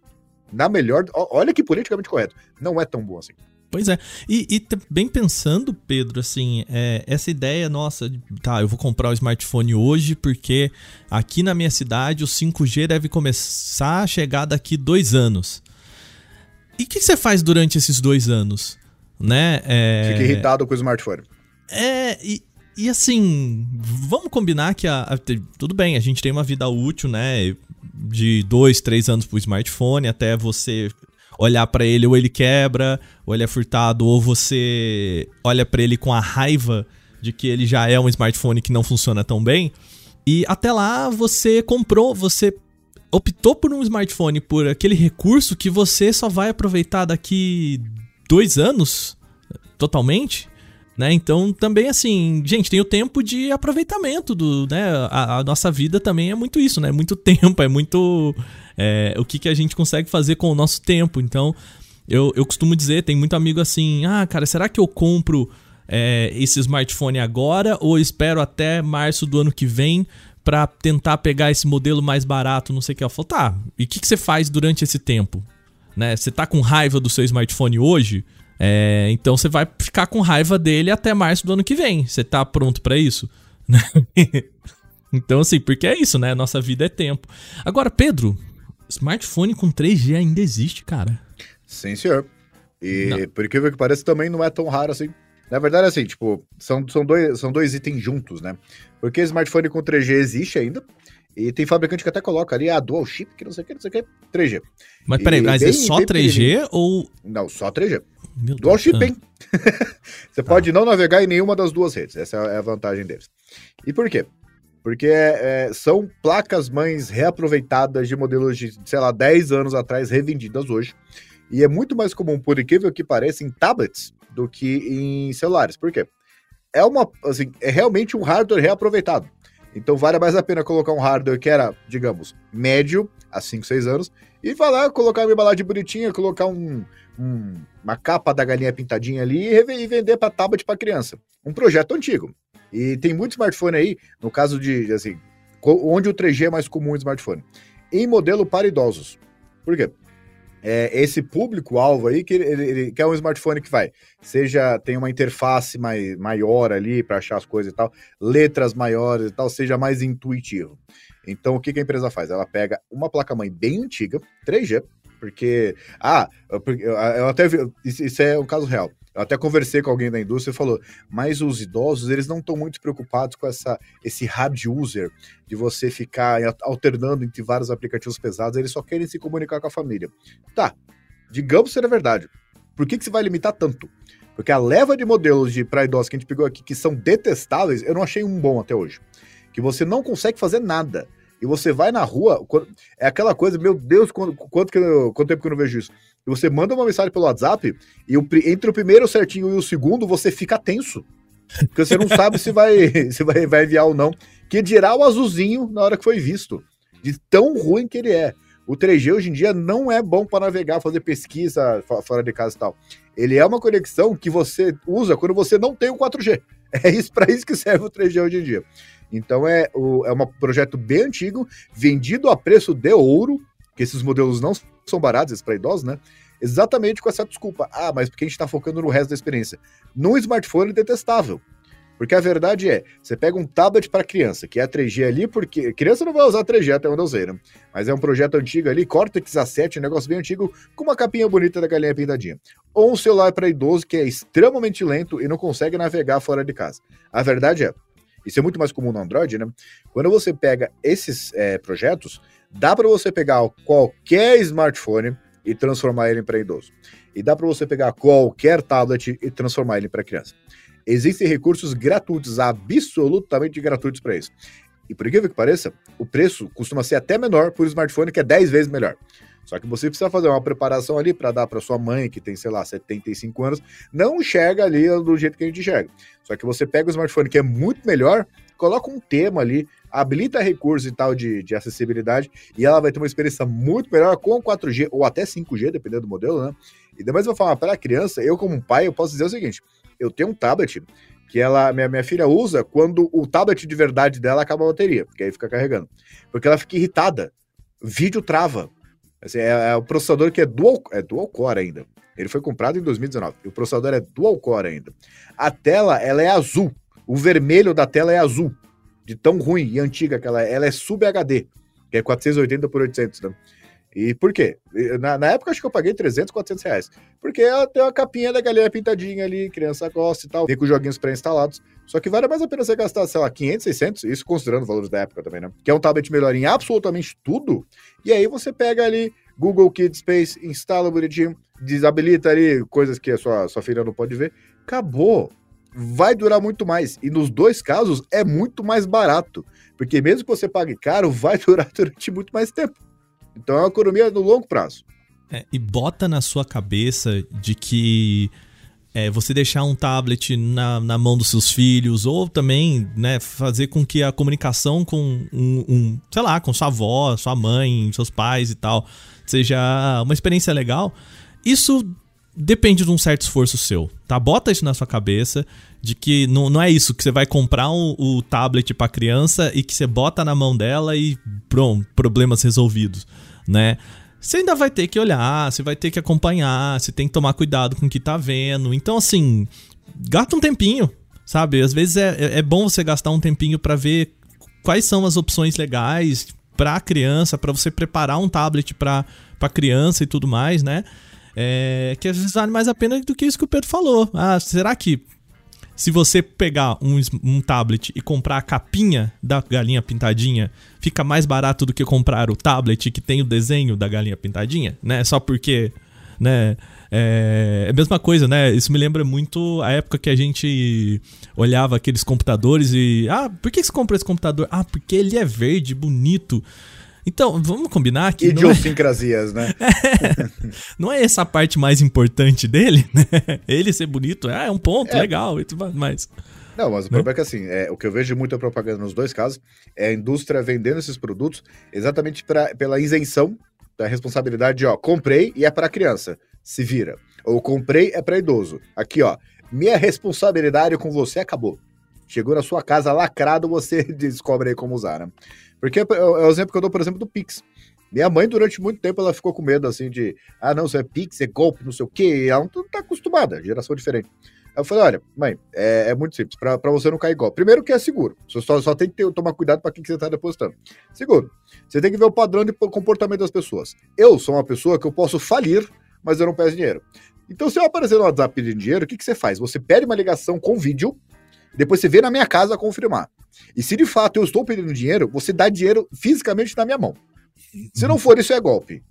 Na melhor, olha que politicamente correto, não é tão bom assim. Pois é. E, e bem pensando, Pedro, assim, é, essa ideia nossa, tá, eu vou comprar o smartphone hoje porque aqui na minha cidade o 5G deve começar a chegar daqui dois anos. O que você faz durante esses dois anos? Né? É... Fica irritado com o smartphone. É, e, e assim, vamos combinar que a, a, tudo bem, a gente tem uma vida útil, né? De dois, três anos pro smartphone até você olhar para ele ou ele quebra, ou ele é furtado, ou você olha para ele com a raiva de que ele já é um smartphone que não funciona tão bem. E até lá você comprou, você optou por um smartphone, por aquele recurso que você só vai aproveitar daqui dois anos totalmente. Né? Então, também assim, gente, tem o tempo de aproveitamento do, né? A, a nossa vida também é muito isso, né? Muito tempo, é muito é, o que, que a gente consegue fazer com o nosso tempo. Então, eu, eu costumo dizer, tem muito amigo assim, ah, cara, será que eu compro é, esse smartphone agora ou espero até março do ano que vem para tentar pegar esse modelo mais barato, não sei o que. Eu falo, tá, e o que, que você faz durante esse tempo? Né? Você tá com raiva do seu smartphone hoje? É, então você vai ficar com raiva dele até março do ano que vem. Você tá pronto para isso? então, assim, porque é isso, né? Nossa vida é tempo. Agora, Pedro, smartphone com 3G ainda existe, cara. Sim, senhor. E não. por incrível que pareça, também não é tão raro assim. Na verdade, é assim, tipo, são, são, dois, são dois itens juntos, né? Porque smartphone com 3G existe ainda. E tem fabricante que até coloca ali a ah, dual chip, que não sei o que, não sei o que, 3G. Mas peraí, mas é bem, é só 3G ou. Não, só 3G. Meu dual Deus chip, hein? Você ah. pode não navegar em nenhuma das duas redes. Essa é a vantagem deles. E por quê? Porque é, são placas mães reaproveitadas de modelos de, sei lá, 10 anos atrás, revendidas hoje. E é muito mais comum, por incrível que pareça, em tablets do que em celulares. Por quê? É uma, assim, é realmente um hardware reaproveitado. Então vale mais a pena colocar um hardware que era, digamos, médio, há 5, 6 anos, e lá, colocar uma embalagem bonitinha, colocar um, um, uma capa da galinha pintadinha ali e, e vender para tablet para criança. Um projeto antigo. E tem muito smartphone aí, no caso de, assim, onde o 3G é mais comum em smartphone, em modelo para idosos. Por quê? É, esse público-alvo aí que ele, ele, quer um smartphone que vai, seja tem uma interface mai, maior ali para achar as coisas e tal, letras maiores e tal, seja mais intuitivo. Então, o que, que a empresa faz? Ela pega uma placa-mãe bem antiga, 3G, porque. Ah, eu até vi, isso é um caso real. Eu até conversei com alguém da indústria e falou, mas os idosos, eles não estão muito preocupados com essa, esse hard user, de você ficar alternando entre vários aplicativos pesados, eles só querem se comunicar com a família. Tá, digamos ser a verdade. Por que, que você vai limitar tanto? Porque a leva de modelos de para idosos que a gente pegou aqui, que são detestáveis, eu não achei um bom até hoje. Que você não consegue fazer nada e você vai na rua, é aquela coisa, meu Deus, quanto, quanto, que eu, quanto tempo que eu não vejo isso? E você manda uma mensagem pelo WhatsApp e o, entre o primeiro certinho e o segundo você fica tenso. Porque você não sabe se vai, se vai, vai enviar ou não. Que dirá o azulzinho na hora que foi visto. De tão ruim que ele é. O 3G hoje em dia não é bom para navegar, fazer pesquisa fora de casa e tal. Ele é uma conexão que você usa quando você não tem o 4G. É isso para isso que serve o 3G hoje em dia. Então é, o, é um projeto bem antigo, vendido a preço de ouro, que esses modelos não são baratos para idosos, né? Exatamente com essa desculpa. Ah, mas porque a gente está focando no resto da experiência. Num smartphone detestável. Porque a verdade é, você pega um tablet para criança, que é 3G ali, porque criança não vai usar 3G até onde eu sei, né? Mas é um projeto antigo ali, Cortex A7, um negócio bem antigo, com uma capinha bonita da galinha pintadinha. Ou um celular para idoso que é extremamente lento e não consegue navegar fora de casa. A verdade é, isso é muito mais comum no Android, né? Quando você pega esses é, projetos, dá para você pegar qualquer smartphone e transformar ele para idoso. E dá para você pegar qualquer tablet e transformar ele para criança. Existem recursos gratuitos, absolutamente gratuitos para isso. E por incrível que pareça, o preço costuma ser até menor por smartphone que é 10 vezes melhor. Só que você precisa fazer uma preparação ali para dar para sua mãe, que tem, sei lá, 75 anos, não enxerga ali do jeito que a gente enxerga. Só que você pega o smartphone que é muito melhor, coloca um tema ali, habilita recursos e tal de, de acessibilidade, e ela vai ter uma experiência muito melhor com 4G ou até 5G, dependendo do modelo, né? E depois eu vou falar para a criança, eu como pai, eu posso dizer o seguinte: eu tenho um tablet que ela, minha, minha filha usa quando o tablet de verdade dela acaba a bateria, porque aí fica carregando. Porque ela fica irritada. Vídeo trava. Assim, é, é, o processador que é dual, é dual core ainda. Ele foi comprado em 2019. E o processador é dual core ainda. A tela, ela é azul. O vermelho da tela é azul. De tão ruim e antiga que ela é. Ela é Sub HD, que é 480 por 800, né? E por quê? Na, na, época, acho que eu paguei 300, 400 reais. Porque ela tem uma capinha da galera pintadinha ali, criança gosta e tal, vem com joguinhos pré-instalados. Só que vale mais a pena você gastar, sei lá, 500, 600, isso considerando os valores da época também, né? Que é um tablet melhor em absolutamente tudo. E aí você pega ali Google Kids Space, instala bonitinho, desabilita ali coisas que a sua, sua filha não pode ver. Acabou. Vai durar muito mais. E nos dois casos é muito mais barato. Porque mesmo que você pague caro, vai durar durante muito mais tempo. Então é uma economia no longo prazo. É, e bota na sua cabeça de que é, você deixar um tablet na, na mão dos seus filhos, ou também né, fazer com que a comunicação com um, um, sei lá, com sua avó, sua mãe, seus pais e tal, seja uma experiência legal, isso depende de um certo esforço seu, tá? Bota isso na sua cabeça de que não, não é isso que você vai comprar o, tablet para criança e que você bota na mão dela e pronto, problemas resolvidos, né? Você ainda vai ter que olhar, você vai ter que acompanhar, você tem que tomar cuidado com o que tá vendo. Então, assim, gasta um tempinho, sabe? Às vezes é, é, é bom você gastar um tempinho para ver quais são as opções legais para criança, para você preparar um tablet para criança e tudo mais, né? É, que às vezes vale mais a pena do que isso que o Pedro falou. Ah, será que se você pegar um, um tablet e comprar a capinha da galinha pintadinha, fica mais barato do que comprar o tablet que tem o desenho da galinha pintadinha, né? Só porque, né? É, é a mesma coisa, né? Isso me lembra muito a época que a gente olhava aqueles computadores e. Ah, por que você comprou esse computador? Ah, porque ele é verde, bonito. Então, vamos combinar que. É Idiosincrasias, não é... né? É, não é essa a parte mais importante dele, né? Ele ser bonito, é, é um ponto é. legal e tudo mais. Não, mas o né? problema é que assim, é, o que eu vejo muita propaganda nos dois casos é a indústria vendendo esses produtos exatamente pra, pela isenção da responsabilidade de, ó, comprei e é para criança, se vira. Ou comprei é para idoso. Aqui, ó, minha responsabilidade com você acabou. Chegou na sua casa lacrado, você descobre aí como usar, né? Porque é, é o exemplo que eu dou, por exemplo, do Pix. Minha mãe, durante muito tempo, ela ficou com medo, assim, de... Ah, não, isso é Pix, é golpe, não sei o quê. Ela não tá acostumada, geração diferente. Eu falei, olha, mãe, é, é muito simples, para você não cair golpe. Primeiro que é seguro. Você só, só tem que ter, tomar cuidado para quem que você está depositando. Segundo, você tem que ver o padrão de comportamento das pessoas. Eu sou uma pessoa que eu posso falir, mas eu não peço dinheiro. Então, se eu aparecer no WhatsApp pedindo dinheiro, o que, que você faz? Você pede uma ligação com vídeo, depois você vê na minha casa confirmar. E se de fato eu estou pedindo dinheiro, você dá dinheiro fisicamente na minha mão. Se não for, isso é golpe.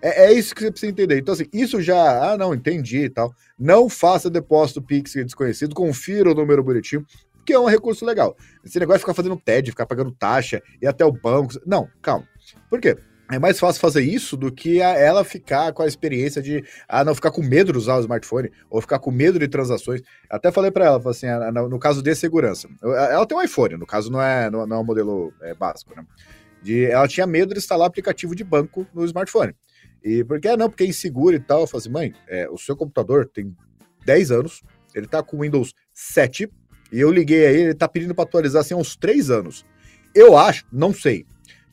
É, é, isso que você precisa entender. Então, assim, isso já. Ah, não, entendi e tal. Não faça depósito Pix desconhecido, confira o número bonitinho, que é um recurso legal. Esse negócio de ficar fazendo TED, ficar pagando taxa e até o banco. Não, calma. Por quê? É mais fácil fazer isso do que ela ficar com a experiência de ah, não ficar com medo de usar o smartphone ou ficar com medo de transações. Até falei para ela, assim, ah, no caso de segurança. Ela tem um iPhone, no caso não é, não é um modelo é, básico, né? De, ela tinha medo de instalar aplicativo de banco no smartphone. E porque não, porque é inseguro e tal. Eu falei assim, mãe, é, o seu computador tem 10 anos, ele tá com Windows 7, e eu liguei aí, ele tá pedindo para atualizar assim há uns 3 anos. Eu acho, não sei,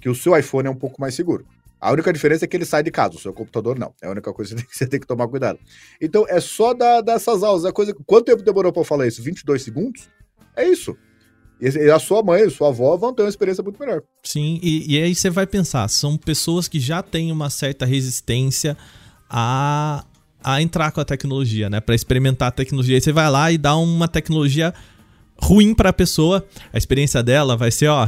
que o seu iPhone é um pouco mais seguro. A única diferença é que ele sai de casa, o seu computador não. É a única coisa que você tem que tomar cuidado. Então é só dar, dessas aulas. A coisa, quanto tempo demorou para eu falar isso? 22 segundos? É isso. E a sua mãe, a sua avó vão ter uma experiência muito melhor. Sim, e, e aí você vai pensar, são pessoas que já têm uma certa resistência a, a entrar com a tecnologia, né? Para experimentar a tecnologia. Aí você vai lá e dá uma tecnologia ruim para a pessoa. A experiência dela vai ser, ó.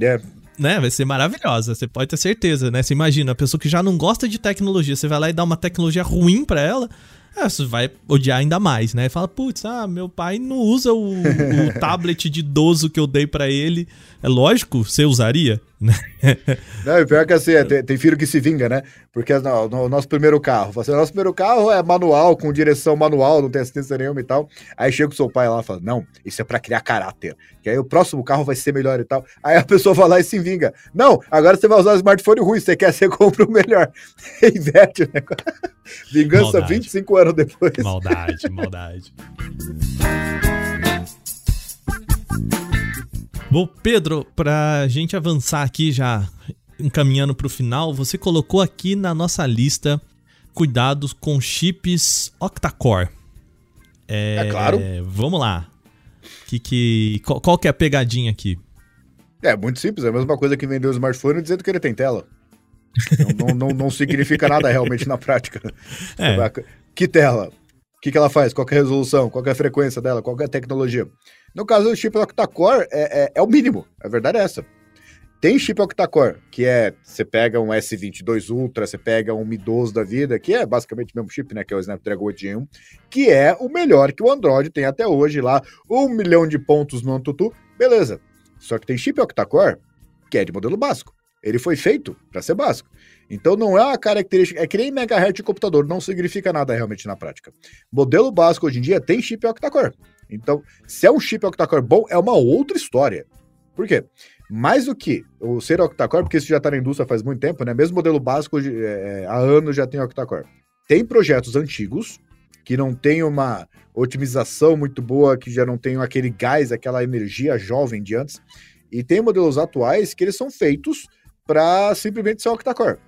É, né, vai ser maravilhosa, você pode ter certeza, né? Você imagina, a pessoa que já não gosta de tecnologia, você vai lá e dá uma tecnologia ruim para ela, é, você vai odiar ainda mais, né? Fala, putz, ah, meu pai não usa o, o tablet de idoso que eu dei para ele. É lógico, você usaria, né? Não, e pior que assim, é, tem, tem, filho que se vinga, né? Porque no, no nosso primeiro carro, assim, o nosso primeiro carro é manual, com direção manual, não tem assistência nenhuma e tal. Aí chega o seu pai lá e fala, não, isso é para criar caráter. Que aí o próximo carro vai ser melhor e tal. Aí a pessoa vai lá e se vinga. Não, agora você vai usar o smartphone ruim, você quer, você compra o melhor. Inverte o negócio. Vingança maldade. 25 anos depois. Maldade, maldade. Bom, Pedro, pra gente avançar aqui já encaminhando pro final, você colocou aqui na nossa lista cuidados com chips octa-core. É, é claro. Vamos lá. Que, que, qual, qual, que é a pegadinha aqui? É muito simples, é a mesma coisa que vender o smartphone dizendo que ele tem tela. Não, não, não, não, significa nada realmente na prática. É. Que tela? O que, que ela faz? Qual é a resolução? Qual é a frequência dela? Qual é a tecnologia? No caso do chip octa-core, é, é, é, o mínimo. A verdade é essa. Tem chip octa-core, que é, você pega um S22 Ultra, você pega um Mi 12 da vida, que é basicamente o mesmo chip, né, que é o Snapdragon 8 que é o melhor que o Android tem até hoje lá, um milhão de pontos no Antutu, beleza. Só que tem chip octa-core, que é de modelo básico. Ele foi feito para ser básico. Então não é uma característica, é que nem megahertz de computador, não significa nada realmente na prática. Modelo básico hoje em dia tem chip octa-core. Então, se é um chip octa-core bom, é uma outra história. Por quê? Mais do que o ser octa-core, porque isso já está na indústria faz muito tempo, né? Mesmo modelo básico é, há anos já tem octa-core. Tem projetos antigos que não tem uma otimização muito boa, que já não tem aquele gás, aquela energia jovem de antes. E tem modelos atuais que eles são feitos para simplesmente ser octa-core.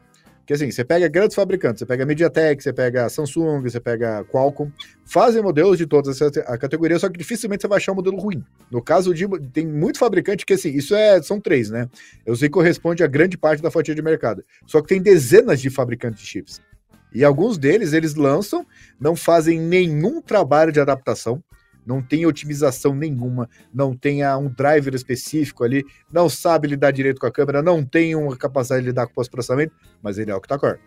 Que assim, você pega grandes fabricantes, você pega MediaTek, você pega Samsung, você pega Qualcomm, fazem modelos de todas essa categoria, só que dificilmente você vai achar um modelo ruim. No caso de tem muito fabricante que assim, isso é são três, né? Eu sei que corresponde a grande parte da fatia de mercado. Só que tem dezenas de fabricantes de chips. E alguns deles eles lançam, não fazem nenhum trabalho de adaptação, não tem otimização nenhuma, não tem um driver específico ali, não sabe lidar direito com a câmera, não tem uma capacidade de lidar com pós-processamento, mas ele é octa-core.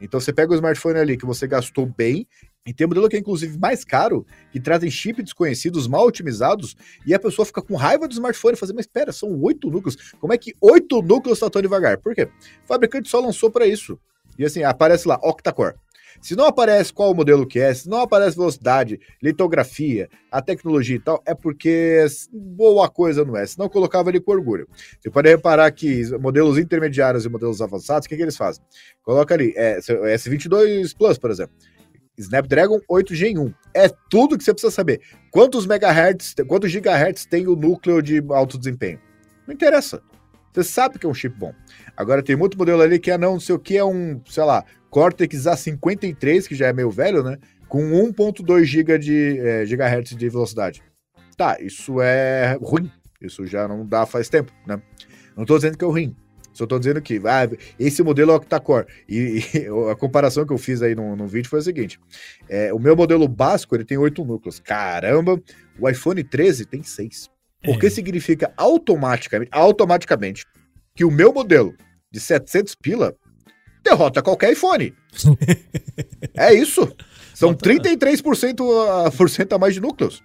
Então você pega o smartphone ali que você gastou bem, e tem um modelo que é inclusive mais caro, que trazem chip desconhecidos, mal otimizados, e a pessoa fica com raiva do smartphone e fala, mas espera, são oito núcleos, como é que oito núcleos está tão devagar? Por quê? O fabricante só lançou para isso. E assim, aparece lá, octa-core. Se não aparece qual o modelo que é, se não aparece velocidade, litografia, a tecnologia e tal, é porque boa coisa não é. Se não colocava ali com orgulho. Você pode reparar que modelos intermediários e modelos avançados, o que, que eles fazem? Coloca ali, é, S22 Plus, por exemplo. Snapdragon 8 Gen 1. É tudo que você precisa saber. Quantos megahertz, quantos gigahertz tem o núcleo de alto desempenho? Não interessa. Você sabe que é um chip bom. Agora tem muito modelo ali que é não sei o que, é um, sei lá, Cortex A53, que já é meio velho, né? Com 1.2 GB de é, gigahertz de velocidade. Tá, isso é ruim. Isso já não dá faz tempo, né? Não estou dizendo que é ruim. Só estou dizendo que ah, esse modelo é octa-core. E, e, a comparação que eu fiz aí no, no vídeo foi a seguinte: é, o meu modelo básico ele tem 8 núcleos. Caramba, o iPhone 13 tem 6. O que é. significa automaticamente, automaticamente que o meu modelo de 700 pila derrota qualquer iPhone. é isso. São 33% a, por cento a mais de núcleos.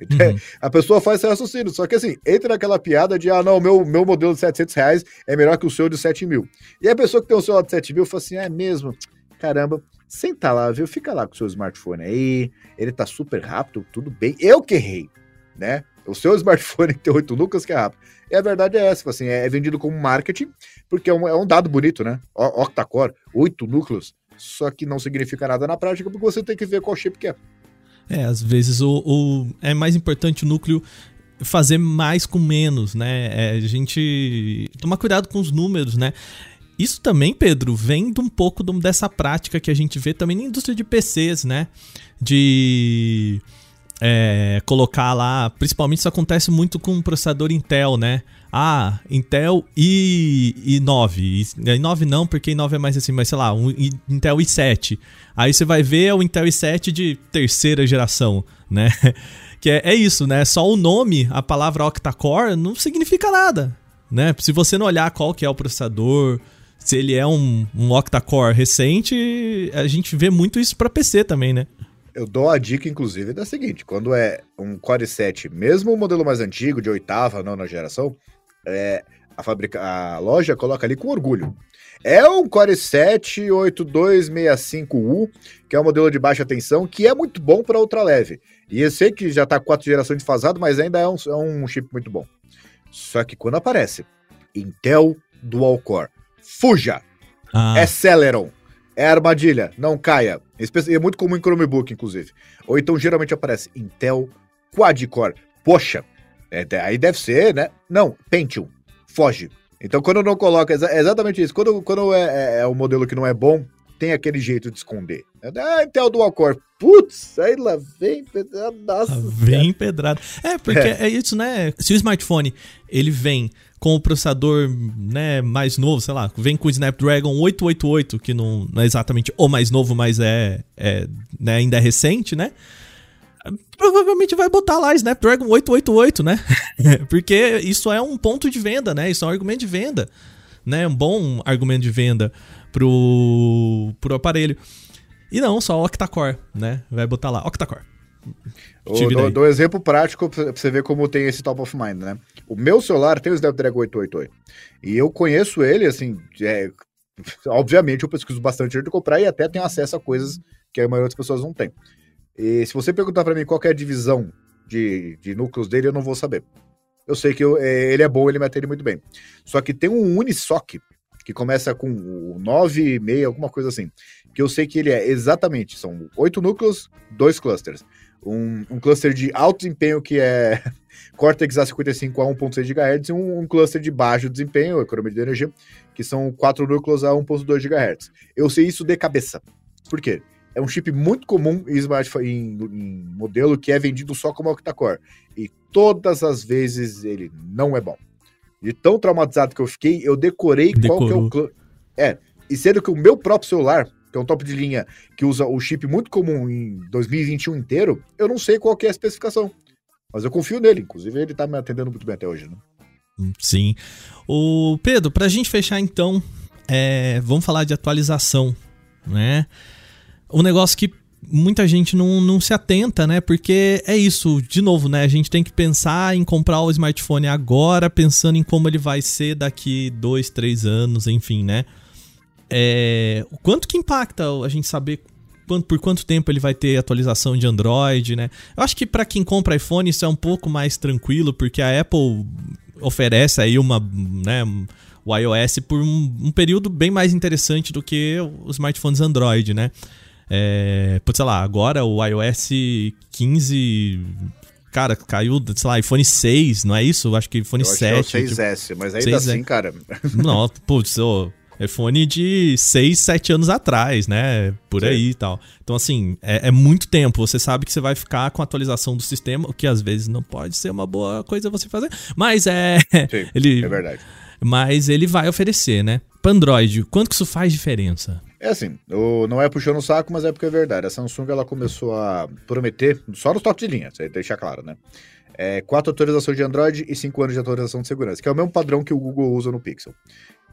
Uhum. A pessoa faz esse raciocínio, só que assim, entra naquela piada de, ah, não, meu, meu modelo de 700 reais é melhor que o seu de 7 mil. E a pessoa que tem o celular de 7 mil fala assim, é mesmo, caramba, senta lá, viu, fica lá com o seu smartphone aí, ele tá super rápido, tudo bem, eu que errei, né? O seu smartphone tem 8 núcleos que é rápido. E a verdade é essa, assim, é vendido como marketing, porque é um, é um dado bonito, né? Octa-core, 8 núcleos, só que não significa nada na prática, porque você tem que ver qual chip que é. É, às vezes o, o é mais importante o núcleo fazer mais com menos, né? É, a gente tomar cuidado com os números, né? Isso também, Pedro, vem de um pouco dessa prática que a gente vê também na indústria de PCs, né? De é, colocar lá. Principalmente isso acontece muito com o processador Intel, né? Ah, Intel i, i9. i9 não, porque i9 é mais assim, mas sei lá, um Intel i7. Aí você vai ver o Intel i7 de terceira geração, né? Que é, é isso, né? Só o nome, a palavra octa-core, não significa nada, né? Se você não olhar qual que é o processador, se ele é um, um octa-core recente, a gente vê muito isso para PC também, né? Eu dou a dica, inclusive, da seguinte: quando é um Core 7, mesmo o modelo mais antigo, de oitava, nona geração, é, a, fabrica, a loja coloca ali com orgulho. É um Core 7 8265U, que é um modelo de baixa tensão, que é muito bom para ultra leve. E eu sei que já está quatro gerações de fasado, mas ainda é um, é um chip muito bom. Só que quando aparece Intel Dual Core, fuja! Ah. É Celeron. É armadilha, não caia. É muito comum em Chromebook, inclusive. Ou então geralmente aparece Intel Quad-Core. Poxa, é, aí deve ser, né? Não, Pentium. Foge. Então quando não coloca, é exatamente isso. Quando, quando é, é, é um modelo que não é bom, tem aquele jeito de esconder. Ah, Intel Dual Core. Putz, aí lá vem pedrada. Nossa. Vem pedrada. É, porque é. é isso, né? Se o smartphone ele vem com o processador né, mais novo, sei lá, vem com o Snapdragon 888, que não, não é exatamente o mais novo, mas é, é né, ainda é recente, né? Provavelmente vai botar lá Snapdragon 888, né? Porque isso é um ponto de venda, né? Isso é um argumento de venda, né? Um bom argumento de venda pro, pro aparelho. E não, só octa-core, né? Vai botar lá, octa-core. Dou, um exemplo prático pra você ver como tem esse top of mind, né? O meu celular tem o Snapdragon 888. E eu conheço ele, assim, é, obviamente eu pesquiso bastante antes de comprar e até tenho acesso a coisas que a maioria das pessoas não tem. E se você perguntar para mim qual é a divisão de, de núcleos dele, eu não vou saber. Eu sei que eu, é, ele é bom, ele me atende muito bem. Só que tem um Unisoc, que começa com o 9, meia, alguma coisa assim. Que eu sei que ele é exatamente, são oito núcleos, dois clusters. Um, um, cluster de alto desempenho que é Cortex A55 a 1.6 GHz e um, um, cluster de baixo desempenho, economia de energia, que são quatro núcleos a 1.2 GHz. Eu sei isso de cabeça. Por quê? é um chip muito comum em, smartphone, em, em modelo que é vendido só como octa-core. E todas as vezes ele não é bom. De tão traumatizado que eu fiquei, eu decorei Decorou. qual que é o... É, e sendo que o meu próprio celular, é um top de linha que usa o chip muito comum em 2021 inteiro, eu não sei qual que é a especificação. Mas eu confio nele, inclusive ele tá me atendendo muito bem até hoje, né? Sim. O Pedro, pra gente fechar então, é, vamos falar de atualização, né? um negócio que muita gente não, não se atenta, né? Porque é isso, de novo, né? A gente tem que pensar em comprar o smartphone agora, pensando em como ele vai ser daqui dois, três anos, enfim, né? É, o quanto que impacta a gente saber quanto, por quanto tempo ele vai ter atualização de Android, né? Eu acho que para quem compra iPhone isso é um pouco mais tranquilo, porque a Apple oferece aí uma, né, o iOS por um, um período bem mais interessante do que os smartphones Android, né? É, sei lá, agora o iOS 15 cara, caiu, sei lá, iPhone 6, não é isso? Acho que iPhone eu 7. Que é o 6S, tipo, mas ainda 6S. assim, cara. Não, putz, oh, iPhone de 6, 7 anos atrás, né? Por Sim. aí e tal. Então, assim, é, é, muito tempo. Você sabe que você vai ficar com a atualização do sistema, o que às vezes não pode ser uma boa coisa você fazer. Mas é. Sim, ele, é verdade. Mas ele vai oferecer, né? Para Android, quanto que isso faz diferença? É assim, não é puxando o saco, mas é porque é verdade. A Samsung ela começou a prometer, só nos toques de linha, você deixar claro, né? É, quatro atualizações de Android e cinco anos de atualização de segurança, que é o mesmo padrão que o Google usa no Pixel.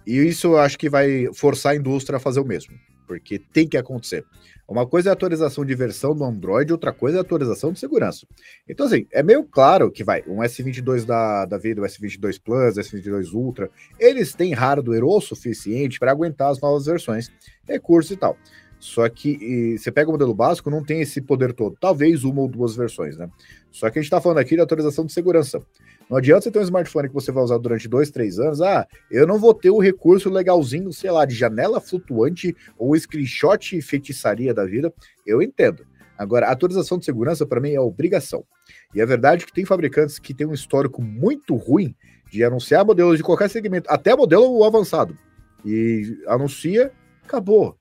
E isso eu acho que vai forçar a indústria a fazer o mesmo, porque tem que acontecer. Uma coisa é a atualização de versão do Android, outra coisa é a atualização de segurança. Então, assim, é meio claro que vai, um S22 da, da vida, o S22 Plus, S22 Ultra, eles têm hardware o suficiente para aguentar as novas versões, recursos e tal. Só que e, você pega o modelo básico, não tem esse poder todo. Talvez uma ou duas versões, né? Só que a gente está falando aqui de atualização de segurança. Não adianta você ter um smartphone que você vai usar durante dois, três anos. Ah, eu não vou ter o recurso legalzinho, sei lá, de janela flutuante ou screenshot feitiçaria da vida. Eu entendo. Agora, atualização de segurança para mim é obrigação. E é verdade que tem fabricantes que têm um histórico muito ruim de anunciar modelos de qualquer segmento, até modelo avançado. E anuncia, acabou.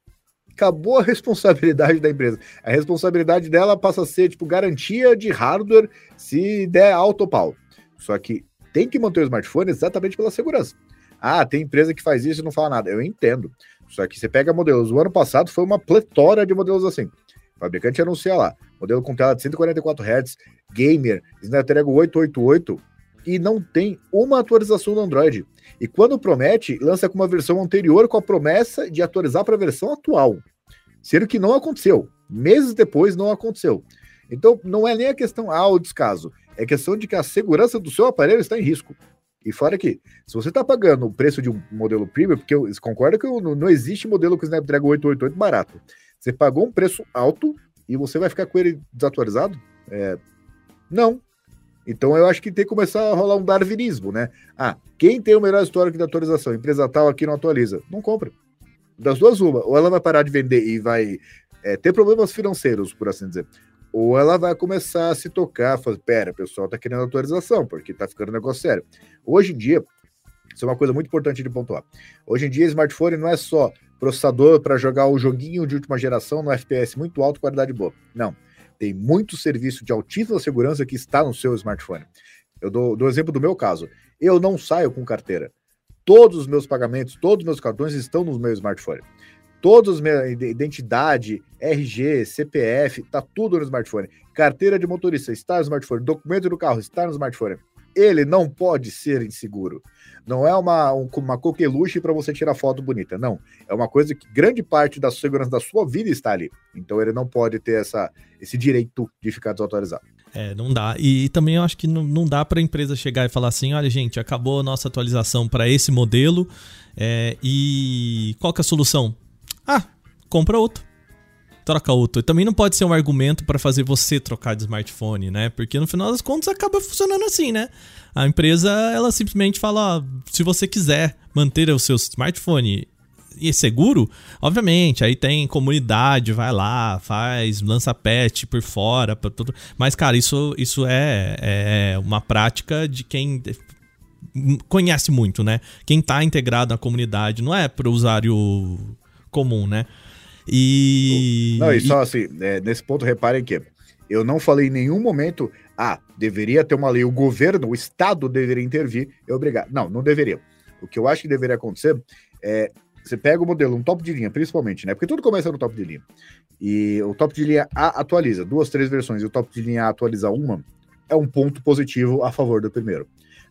Acabou a responsabilidade da empresa. A responsabilidade dela passa a ser tipo garantia de hardware se der alto pau. Só que tem que manter o smartphone exatamente pela segurança. Ah, tem empresa que faz isso e não fala nada. Eu entendo. Só que você pega modelos. O ano passado foi uma pletora de modelos assim. O fabricante anuncia lá. Modelo com tela de 144 Hz, gamer, Snapdragon 888 e não tem uma atualização do Android. E quando promete, lança com uma versão anterior com a promessa de atualizar para a versão atual. Sendo que não aconteceu. Meses depois não aconteceu. Então, não é nem a questão ah, o descaso. É questão de que a segurança do seu aparelho está em risco. E fora que, se você está pagando o preço de um modelo premium, porque eu concordo que não existe modelo com Snapdragon 888 barato. Você pagou um preço alto e você vai ficar com ele desatualizado? É, não. Então eu acho que tem que começar a rolar um darwinismo, né? Ah, quem tem o melhor histórico de atualização? Empresa tal aqui não atualiza. Não compra. Das duas, uma. Ou ela vai parar de vender e vai é, ter problemas financeiros, por assim dizer ou ela vai começar a se tocar, falar, pera, pessoal tá querendo atualização, porque tá ficando um negócio sério. Hoje em dia, isso é uma coisa muito importante de pontuar. Hoje em dia, smartphone não é só processador para jogar o joguinho de última geração no FPS muito alto, qualidade boa. Não. Tem muito serviço de altíssima segurança que está no seu smartphone. Eu dou, dou exemplo do meu caso. Eu não saio com carteira. Todos os meus pagamentos, todos os meus cartões estão no meu smartphone. Todos identidade, RG, CPF, tá tudo no smartphone. Carteira de motorista está no smartphone. Documento do carro está no smartphone. ele não pode ser inseguro. Não é uma, uma coqueluche para você tirar foto bonita, não. É uma coisa que grande parte da segurança da sua vida está ali. Então ele não pode ter essa, esse direito de ficar desatualizado. É, não dá. E, e também eu acho que não, não dá para a empresa chegar e falar assim: olha, gente, acabou a nossa atualização para esse modelo é, e qual que é a solução? Ah, compra outro troca outro. E também não pode ser um argumento para fazer você trocar de smartphone, né? Porque no final das contas acaba funcionando assim, né? A empresa, ela simplesmente fala, ó, se você quiser manter o seu smartphone e seguro, obviamente, aí tem comunidade, vai lá, faz, lança patch por fora, pra tudo. Mas, cara, isso, isso é, é uma prática de quem conhece muito, né? Quem tá integrado na comunidade, não é para o usuário comum, né? E. Não, e só assim, é, nesse ponto, reparem que eu não falei em nenhum momento, ah, deveria ter uma lei, o governo, o Estado deveria intervir, é obrigado. Não, não deveria. O que eu acho que deveria acontecer é. Você pega o modelo, um top de linha, principalmente, né? Porque tudo começa no top de linha. E o top de linha A atualiza duas, três versões, e o top de linha A atualiza uma, é um ponto positivo a favor do primeiro.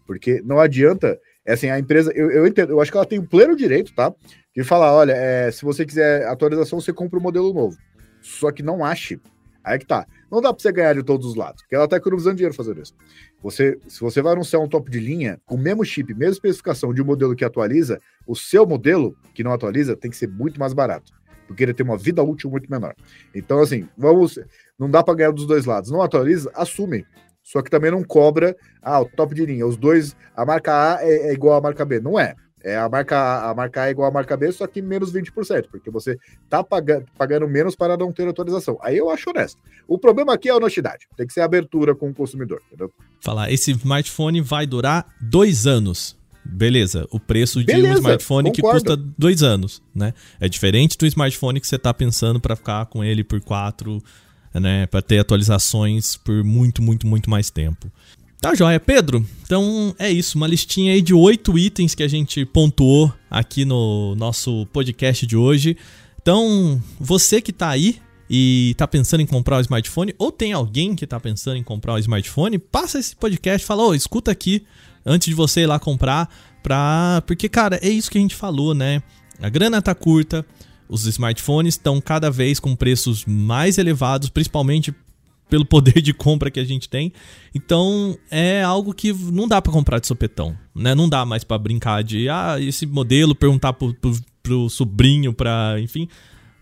Porque não adianta, é assim, a empresa, eu, eu entendo, eu acho que ela tem o pleno direito, tá? de falar, olha, é, se você quiser atualização, você compra um modelo novo. Só que não ache. Aí que tá. Não dá para você ganhar de todos os lados, porque ela tá economizando dinheiro fazendo isso. Você, se você vai anunciar um top de linha com o mesmo chip, mesma especificação de um modelo que atualiza, o seu modelo que não atualiza tem que ser muito mais barato, porque ele tem uma vida útil muito menor. Então, assim, vamos, não dá para ganhar dos dois lados. Não atualiza, assume. Só que também não cobra, ah, o top de linha, os dois, a marca A é, é igual à marca B. Não é. É, a, marca, a marca A é igual a marca B, só que menos 20%, porque você tá pagando, pagando menos para não ter atualização. Aí eu acho honesto. O problema aqui é a honestidade. Tem que ser abertura com o consumidor, entendeu? Falar, esse smartphone vai durar dois anos. Beleza, o preço de um smartphone concordo. que custa dois anos, né? É diferente do smartphone que você tá pensando para ficar com ele por quatro, né? Para ter atualizações por muito, muito, muito mais tempo. Tá joia, Pedro. Então é isso, uma listinha aí de oito itens que a gente pontuou aqui no nosso podcast de hoje. Então, você que tá aí e tá pensando em comprar um smartphone, ou tem alguém que tá pensando em comprar um smartphone, passa esse podcast, fala, oh, escuta aqui antes de você ir lá comprar, pra... porque, cara, é isso que a gente falou, né? A grana tá curta, os smartphones estão cada vez com preços mais elevados, principalmente pelo poder de compra que a gente tem. Então é algo que não dá para comprar de sopetão, né? Não dá mais para brincar de ah, esse modelo, perguntar pro, pro, pro sobrinho, para, enfim,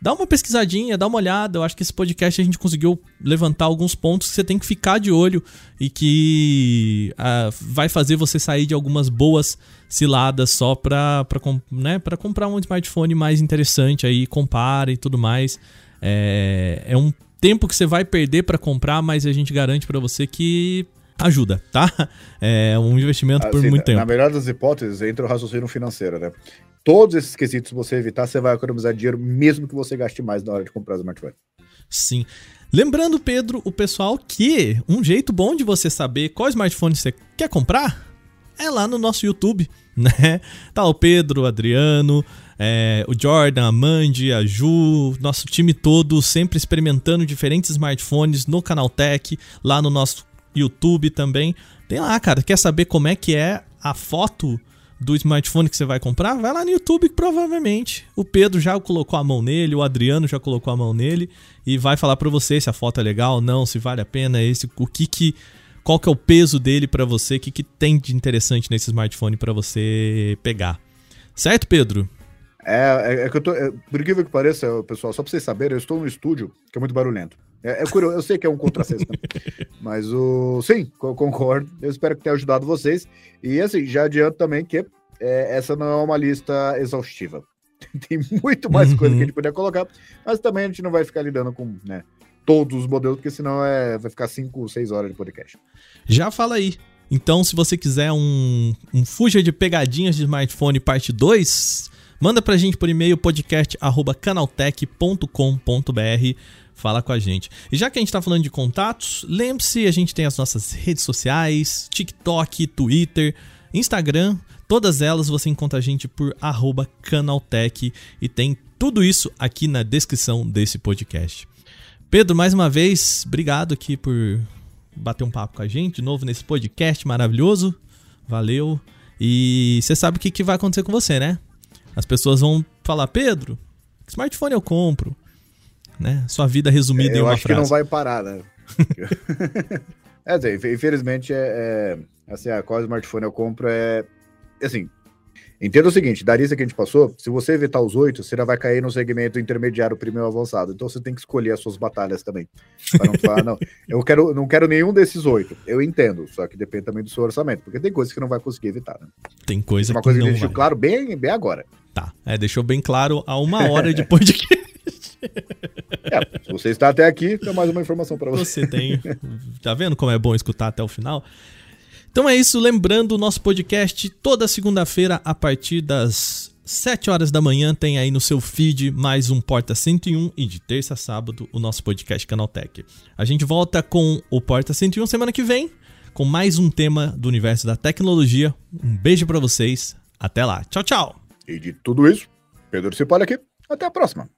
dá uma pesquisadinha, dá uma olhada. Eu acho que esse podcast a gente conseguiu levantar alguns pontos que você tem que ficar de olho e que uh, vai fazer você sair de algumas boas ciladas só para né, pra comprar um smartphone mais interessante aí, compara e tudo mais. É, é um tempo que você vai perder para comprar, mas a gente garante para você que ajuda, tá? É um investimento assim, por muito tempo. Na melhor das hipóteses, entra o raciocínio financeiro, né? Todos esses quesitos você evitar, você vai economizar dinheiro, mesmo que você gaste mais na hora de comprar o smartphone. Sim. Lembrando, Pedro, o pessoal, que um jeito bom de você saber qual smartphone você quer comprar é lá no nosso YouTube, né? Tá o Pedro, o Adriano, é, o Jordan, a Mandy, a Ju, nosso time todo sempre experimentando diferentes smartphones no Canaltech, lá no nosso YouTube também. Tem lá, cara, quer saber como é que é a foto do smartphone que você vai comprar? Vai lá no YouTube provavelmente o Pedro já colocou a mão nele, o Adriano já colocou a mão nele e vai falar para você se a foto é legal ou não, se vale a pena, esse, o que que qual que é o peso dele para você, o que, que tem de interessante nesse smartphone para você pegar. Certo, Pedro? É, é, é que eu tô. É, por incrível que pareça, pessoal, só pra vocês saberem, eu estou no estúdio que é muito barulhento. É, é curioso, eu sei que é um contrassenso, mas o. Sim, concordo. Eu espero que tenha ajudado vocês. E assim, já adianto também que é, essa não é uma lista exaustiva. Tem muito mais coisa que a gente poderia colocar, mas também a gente não vai ficar lidando com né, todos os modelos, porque senão é, vai ficar 5, 6 horas de podcast. Já fala aí. Então, se você quiser um, um Fuja de Pegadinhas de Smartphone parte 2, Manda pra gente por e-mail podcast@canaltech.com.br. Fala com a gente. E já que a gente tá falando de contatos, lembre-se, a gente tem as nossas redes sociais, TikTok, Twitter, Instagram, todas elas você encontra a gente por @canaltech e tem tudo isso aqui na descrição desse podcast. Pedro, mais uma vez, obrigado aqui por bater um papo com a gente de novo nesse podcast maravilhoso. Valeu. E você sabe o que, que vai acontecer com você, né? As pessoas vão falar, Pedro, que smartphone eu compro? Né? Sua vida resumida é, em uma frase. Eu acho que não vai parar, né? é, infelizmente, é, é, assim, a qual smartphone eu compro é, assim, Entenda o seguinte, da lista que a gente passou, se você evitar os oito, você já vai cair no segmento intermediário, primeiro avançado. Então você tem que escolher as suas batalhas também. Para não falar, não, eu quero, não quero nenhum desses oito. Eu entendo, só que depende também do seu orçamento, porque tem coisas que não vai conseguir evitar. Né? Tem coisa Uma que coisa que deixou claro bem, bem agora. Tá, é, deixou bem claro há uma hora de podcast. é, se você está até aqui, tem mais uma informação para você. Você tem. Tá vendo como é bom escutar até o final? Então é isso, lembrando o nosso podcast toda segunda-feira a partir das 7 horas da manhã tem aí no seu feed mais um Porta 101 e de terça a sábado o nosso podcast Canaltech. A gente volta com o Porta 101 semana que vem com mais um tema do universo da tecnologia. Um beijo para vocês, até lá. Tchau, tchau. E de tudo isso, Pedro Cipolli aqui. Até a próxima.